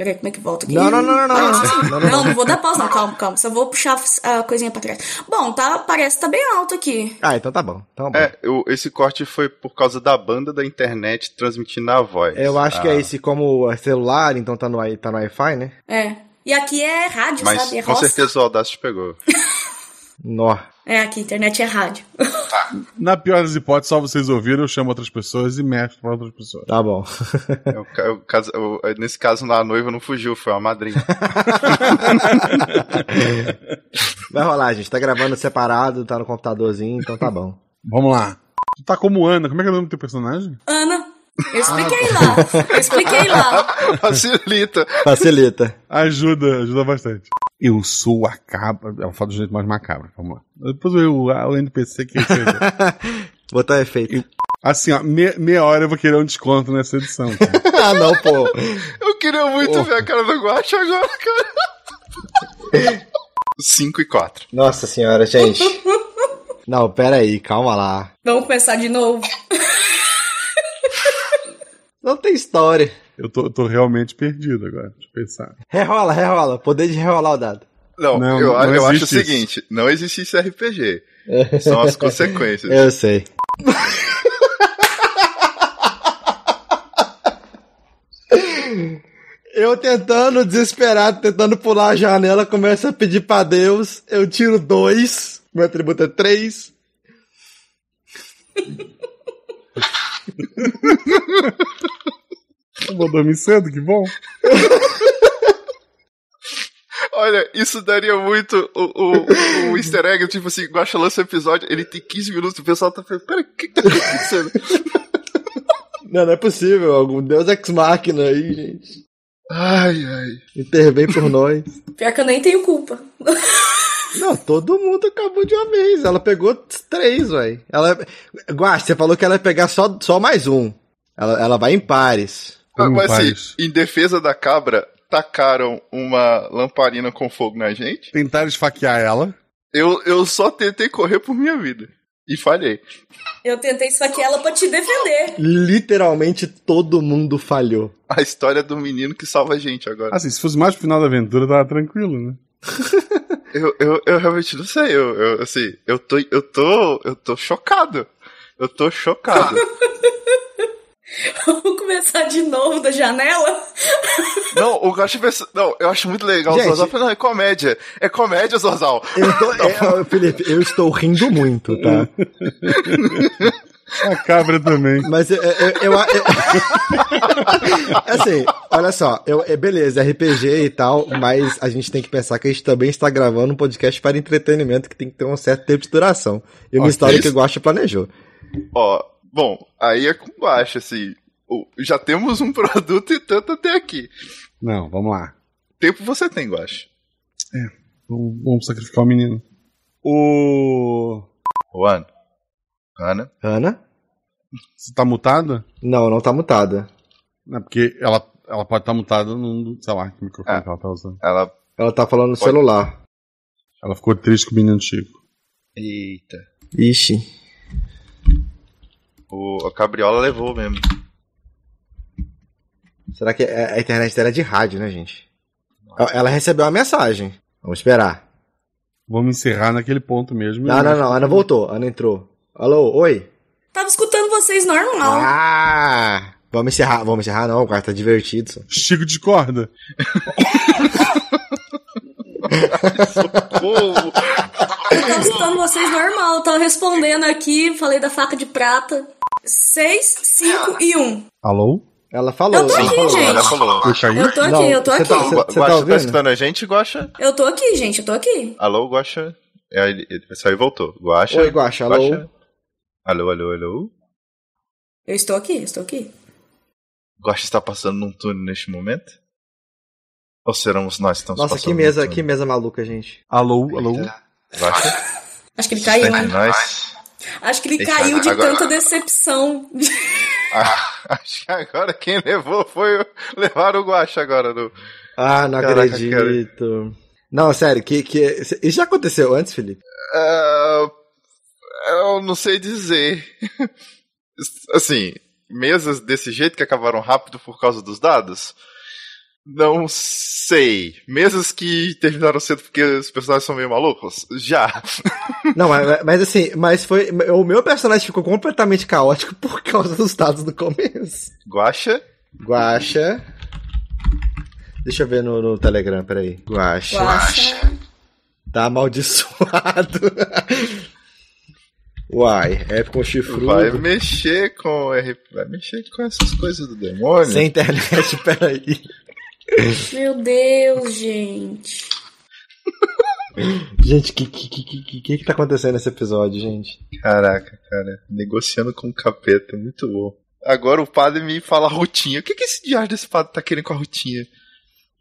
Peraí, como é que volta aqui? Não, não, não, não, não. Ah, Não, não, não, não. vou dar pausa, não. Calma, calma. Só vou puxar a coisinha pra trás. Bom, tá, parece que tá bem alto aqui. Ah, então tá bom. Então, tá bom. É, eu- esse corte foi por causa da banda da internet transmitindo a voz. Eu acho que Ah, é esse como é celular, então tá no, tá no Wi-Fi, né? É. E aqui é rádio, Mas sabe? É com roça. certeza o Audacity pegou. Nó. É, aqui, internet é rádio. Na pior das hipóteses, só vocês ouviram, eu chamo outras pessoas e mestro pra outras pessoas. Tá bom. O caso- o- nesse caso, a noiva não fugiu, foi a madrinha. Vai rolar, gente. Tá gravando separado, tá no computadorzinho, então tá bom. Vamos lá. Tu tá como Ana, como é que é o nome do teu personagem? Ana, eu expliquei lá. Eu expliquei lá. Facilita. Facilita. Ajuda, ajuda bastante. Eu sou a cabra. Eu falo do jeito mais macabro. Vamos lá. Depois eu, o NPC que seja. Botar efeito. Assim, ó, me- meia hora eu vou querer um desconto nessa edição. cara. ah, não, pô. Eu queria muito ver a cara do Guacha agora, cara. 5 e 4. Nossa senhora, gente. Não, pera aí, calma lá. Vamos começar de novo. Não tem história. Eu tô, tô realmente perdido agora. Deixa eu pensar. Rerola, rerola. Poder de rerolar o dado. Não, Não, eu, não eu acho o isso. seguinte: não existe isso RPG. São as consequências. Eu sei. Eu tentando, desesperado, tentando pular a janela, começo a pedir pra Deus. Eu tiro dois. Meu atributo é três. Eu vou dormir cedo, que bom. Olha, isso daria muito o, o, o easter egg, tipo assim, Guaxa lança o episódio, ele tem 15 minutos, o pessoal tá pensando, pera, o que que tá acontecendo? Não, não é possível. Algum Deus ex máquina aí, gente. Ai, ai. Intervém por nós. Pior que eu nem tenho culpa. Não, todo mundo acabou de uma vez. Ela pegou três, velho. Ela. Guaxa, você falou que ela ia pegar só, só mais um. Ela, ela vai em pares. Como Mas assim, em defesa da cabra, tacaram uma lamparina com fogo na gente. Tentaram esfaquear ela. Eu, eu só tentei correr por minha vida. E falhei. Eu tentei esfaquear ela pra te defender. Literalmente todo mundo falhou. A história do menino que salva a gente agora. Assim, se fosse mais pro final da aventura, tava tranquilo, né? Eu, eu, eu realmente não sei. Eu, eu, assim, eu tô, eu tô, eu tô chocado. Eu tô chocado. Vamos começar de novo da janela? não, o Gacha pensa- Não, eu acho muito legal Gente. o Zorzal. Não, é comédia. É comédia, Zorzal. Eu tô, é, Felipe, eu estou rindo muito, tá? A cabra também. Mas eu. eu, eu- eu- assim, olha só, eu, é, beleza, RPG e tal, mas a gente tem que pensar que a gente também está gravando um podcast para entretenimento que tem que ter um certo tempo de duração. E uma Ok. história que o Guacha planejou. Ó, bom, aí é com baixo, assim. Já temos um produto e tanto até aqui. Não, vamos lá. Tempo você tem, Guacha. Vamos, vamos sacrificar o menino. O. Juan. Ana. Ana? Você tá mutada? Não, não tá mutada. Não, porque ela, ela pode estar mutada num. Sei lá, que microfone Ah. que ela tá usando. Ela. Ela tá falando no Pode. celular. Ela ficou triste com o menino Chico. Eita. Ixi. O, a cabriola levou mesmo. Será que a a internet dela é de rádio, né, gente? Ela- Ela recebeu uma mensagem. Vamos esperar. Vamos encerrar naquele ponto mesmo. Não, não, não. Ana voltou. Ana entrou. Alô, oi. Tava escutando vocês normal. Ah! Vamos encerrar. Vamos encerrar, não. O cara tá divertido. só. Chico discorda. Socorro! Tava escutando vocês normal. Tava respondendo aqui, falei da faca de prata. 6, 5 e 1. Alô? Ela falou. Eu tô ela aqui, falou. gente. Ela falou. Eu tô aqui, Não, eu tô você aqui. tá- você- Guaxa tá tá, escutando a gente, Guaxa? Eu tô aqui, gente, eu tô aqui. Alô, Guaxa? É, ele, ele saiu e voltou. Guaxa? Oi, Guaxa, alô. Alô, alô, alô? Eu estou aqui, eu estou aqui. Guaxa está passando num túnel neste momento? Ou seremos nós que estamos Nossa, passando que mesa, que mesa maluca, gente. Alô, alô? Guaxa? Acho que ele Está caiu, hein? nós? Acho que ele Eita, caiu de agora- tanta decepção. Ah, acho que agora quem levou foi o... levar o Guaxa agora. No... Ah, não Caraca, acredito. Não, sério, que, que. Isso já aconteceu antes, Felipe? Ah, eu não sei dizer. Assim, mesas desse jeito que acabaram rápido por causa dos dados? Não sei. Mesas que terminaram cedo porque os personagens são meio malucos? Já. Não, mas, mas assim, mas foi. O meu personagem ficou completamente caótico por causa dos dados do começo. Guaxa? Guacha. Deixa eu ver no, no Telegram, peraí. Guacha. Guaxa. Tá amaldiçoado. Uai, é com chifrudo. Vai mexer com R... vai mexer com essas coisas do demônio. Sem internet, peraí. Meu Deus, gente. Gente, que que, que, que, que que tá acontecendo nesse episódio, gente? Caraca, cara, negociando com o capeta, muito bom. Agora o padre me fala a Rutinha. O que, que esse diário desse padre tá querendo com a Rutinha?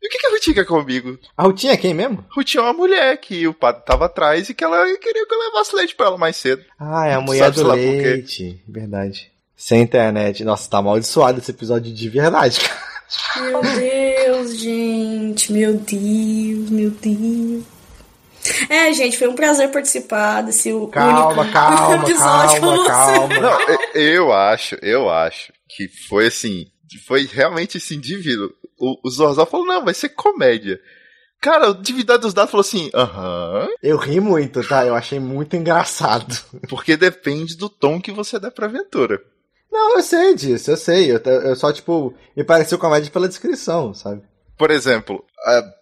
E o que, que a Rutinha quer comigo? A Rutinha é quem mesmo? Rutinha é uma mulher que o padre tava atrás e que ela queria que eu levasse leite pra ela mais cedo. Ah, é a mulher do leite. Verdade. Sem internet. Nossa, tá amaldiçoado esse episódio de verdade, cara. Meu Deus, gente. Meu Deus, meu Deus. É, gente, foi um prazer participar desse Calma, único calma, episódio calma, calma. Não, eu- acho, eu acho que foi assim, foi realmente assim, divino. O, o Zorzal falou, não, vai ser comédia. Cara, o Divindade dos Dados falou assim, aham, Eu ri muito, tá? Eu achei muito engraçado. porque depende do tom que você dá pra aventura. Não, eu sei disso, eu sei. Eu, eu só, tipo, me pareceu comédia pela descrição, sabe? Por exemplo, a-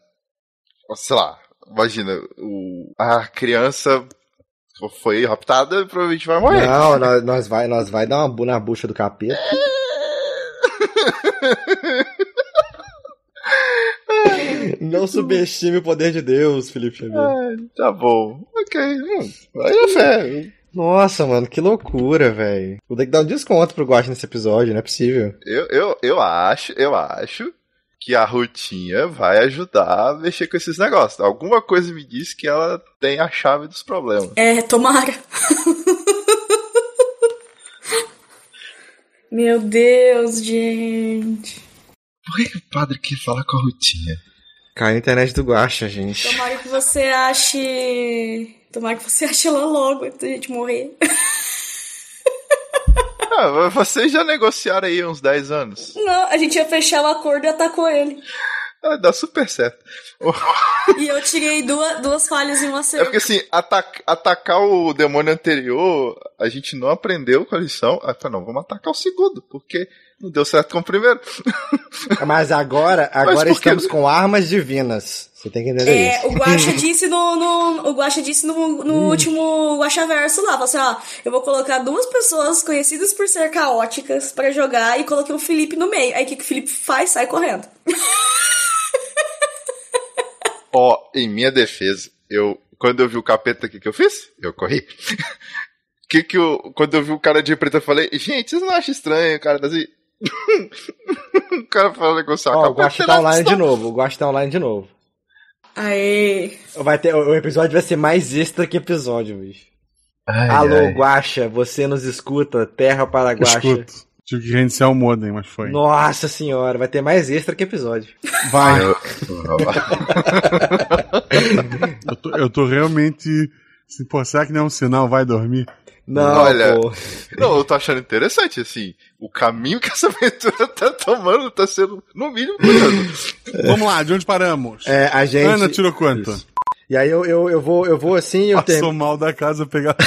sei lá, imagina, o, a criança foi raptada, provavelmente vai morrer. Não, nós, nós vai, nós vai dar uma bu na bucha do capeta. Não subestime o poder de Deus, Felipe Xavier. Ah, tá bom. Ok. Hum, aí é fé. Nossa, mano, que loucura, velho. Vou ter que dar um desconto pro Guache nesse episódio, não é possível. Eu, eu, eu acho, eu acho que a Rutinha vai ajudar a mexer com esses negócios. Alguma coisa me diz que ela tem a chave dos problemas. É, tomara. Meu Deus, gente. Por que, que o padre quer falar com a Rutinha? Caiu na internet do Guacha, gente. Tomara que você ache. Tomara que você ache ela logo antes da gente morrer. Ah, vocês já negociaram aí uns 10 anos. Não, a gente ia fechar o acordo e atacou ele. Ah, dá super certo. E eu tirei duas, duas falhas e uma É cerca. porque assim, atac- atacar o demônio anterior, a gente não aprendeu com a lição. Ah, tá, não, vamos atacar o segundo, porque não deu certo com o primeiro. Mas agora, agora que- estamos com armas divinas. Você tem que entender É, isso. o Guaxa disse no, no- o Guaxa disse no, no último Guaxa Verso lá, falou assim, ó, eu vou colocar duas pessoas conhecidas por ser caóticas pra jogar e coloquei o Felipe no meio. Aí o que, que o Felipe faz? Sai correndo. Ó, em minha defesa, eu. Quando eu vi o capeta, o que, que eu fiz? Eu corri. que que eu. Quando eu vi o cara de preto, eu falei, gente, vocês não acham estranho, o cara assim. o cara fala negociar Ó, com o Guacha tá online de novo. O tá online de novo. Aê. Vai ter, o episódio vai ser mais extra que episódio, bicho. Ai, Alô, ai. Guacha, você nos escuta? Terra para Guacha. Escuto. Tive que reiniciar o modem, mas foi. Nossa senhora, vai ter mais extra que episódio. Vai. Eu- tô, eu tô realmente. Assim, pô, será que não é um sinal? Vai dormir? Não, Olha, pô. Não, eu tô achando interessante, assim. O caminho que essa aventura tá tomando tá sendo, no mínimo, curioso. Vamos lá, de onde paramos? É, a gente. Ana tirou quanto? Isso. E aí eu, eu, eu, vou, eu vou assim eu Passou tenho. mal da casa pegar.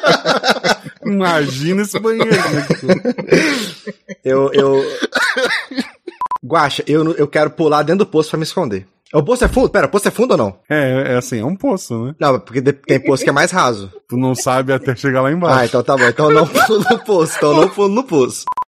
Imagina esse banheiro. Eu. eu... Guacha, eu, eu quero pular dentro do poço pra me esconder. O poço é fundo? Pera, o poço é fundo ou não? É, é assim, é um poço, né? Não, porque tem poço que é mais raso. Tu não sabe até chegar lá Ah, embaixo. então tá bom. Então eu não pulo no poço. Então não pulo no poço.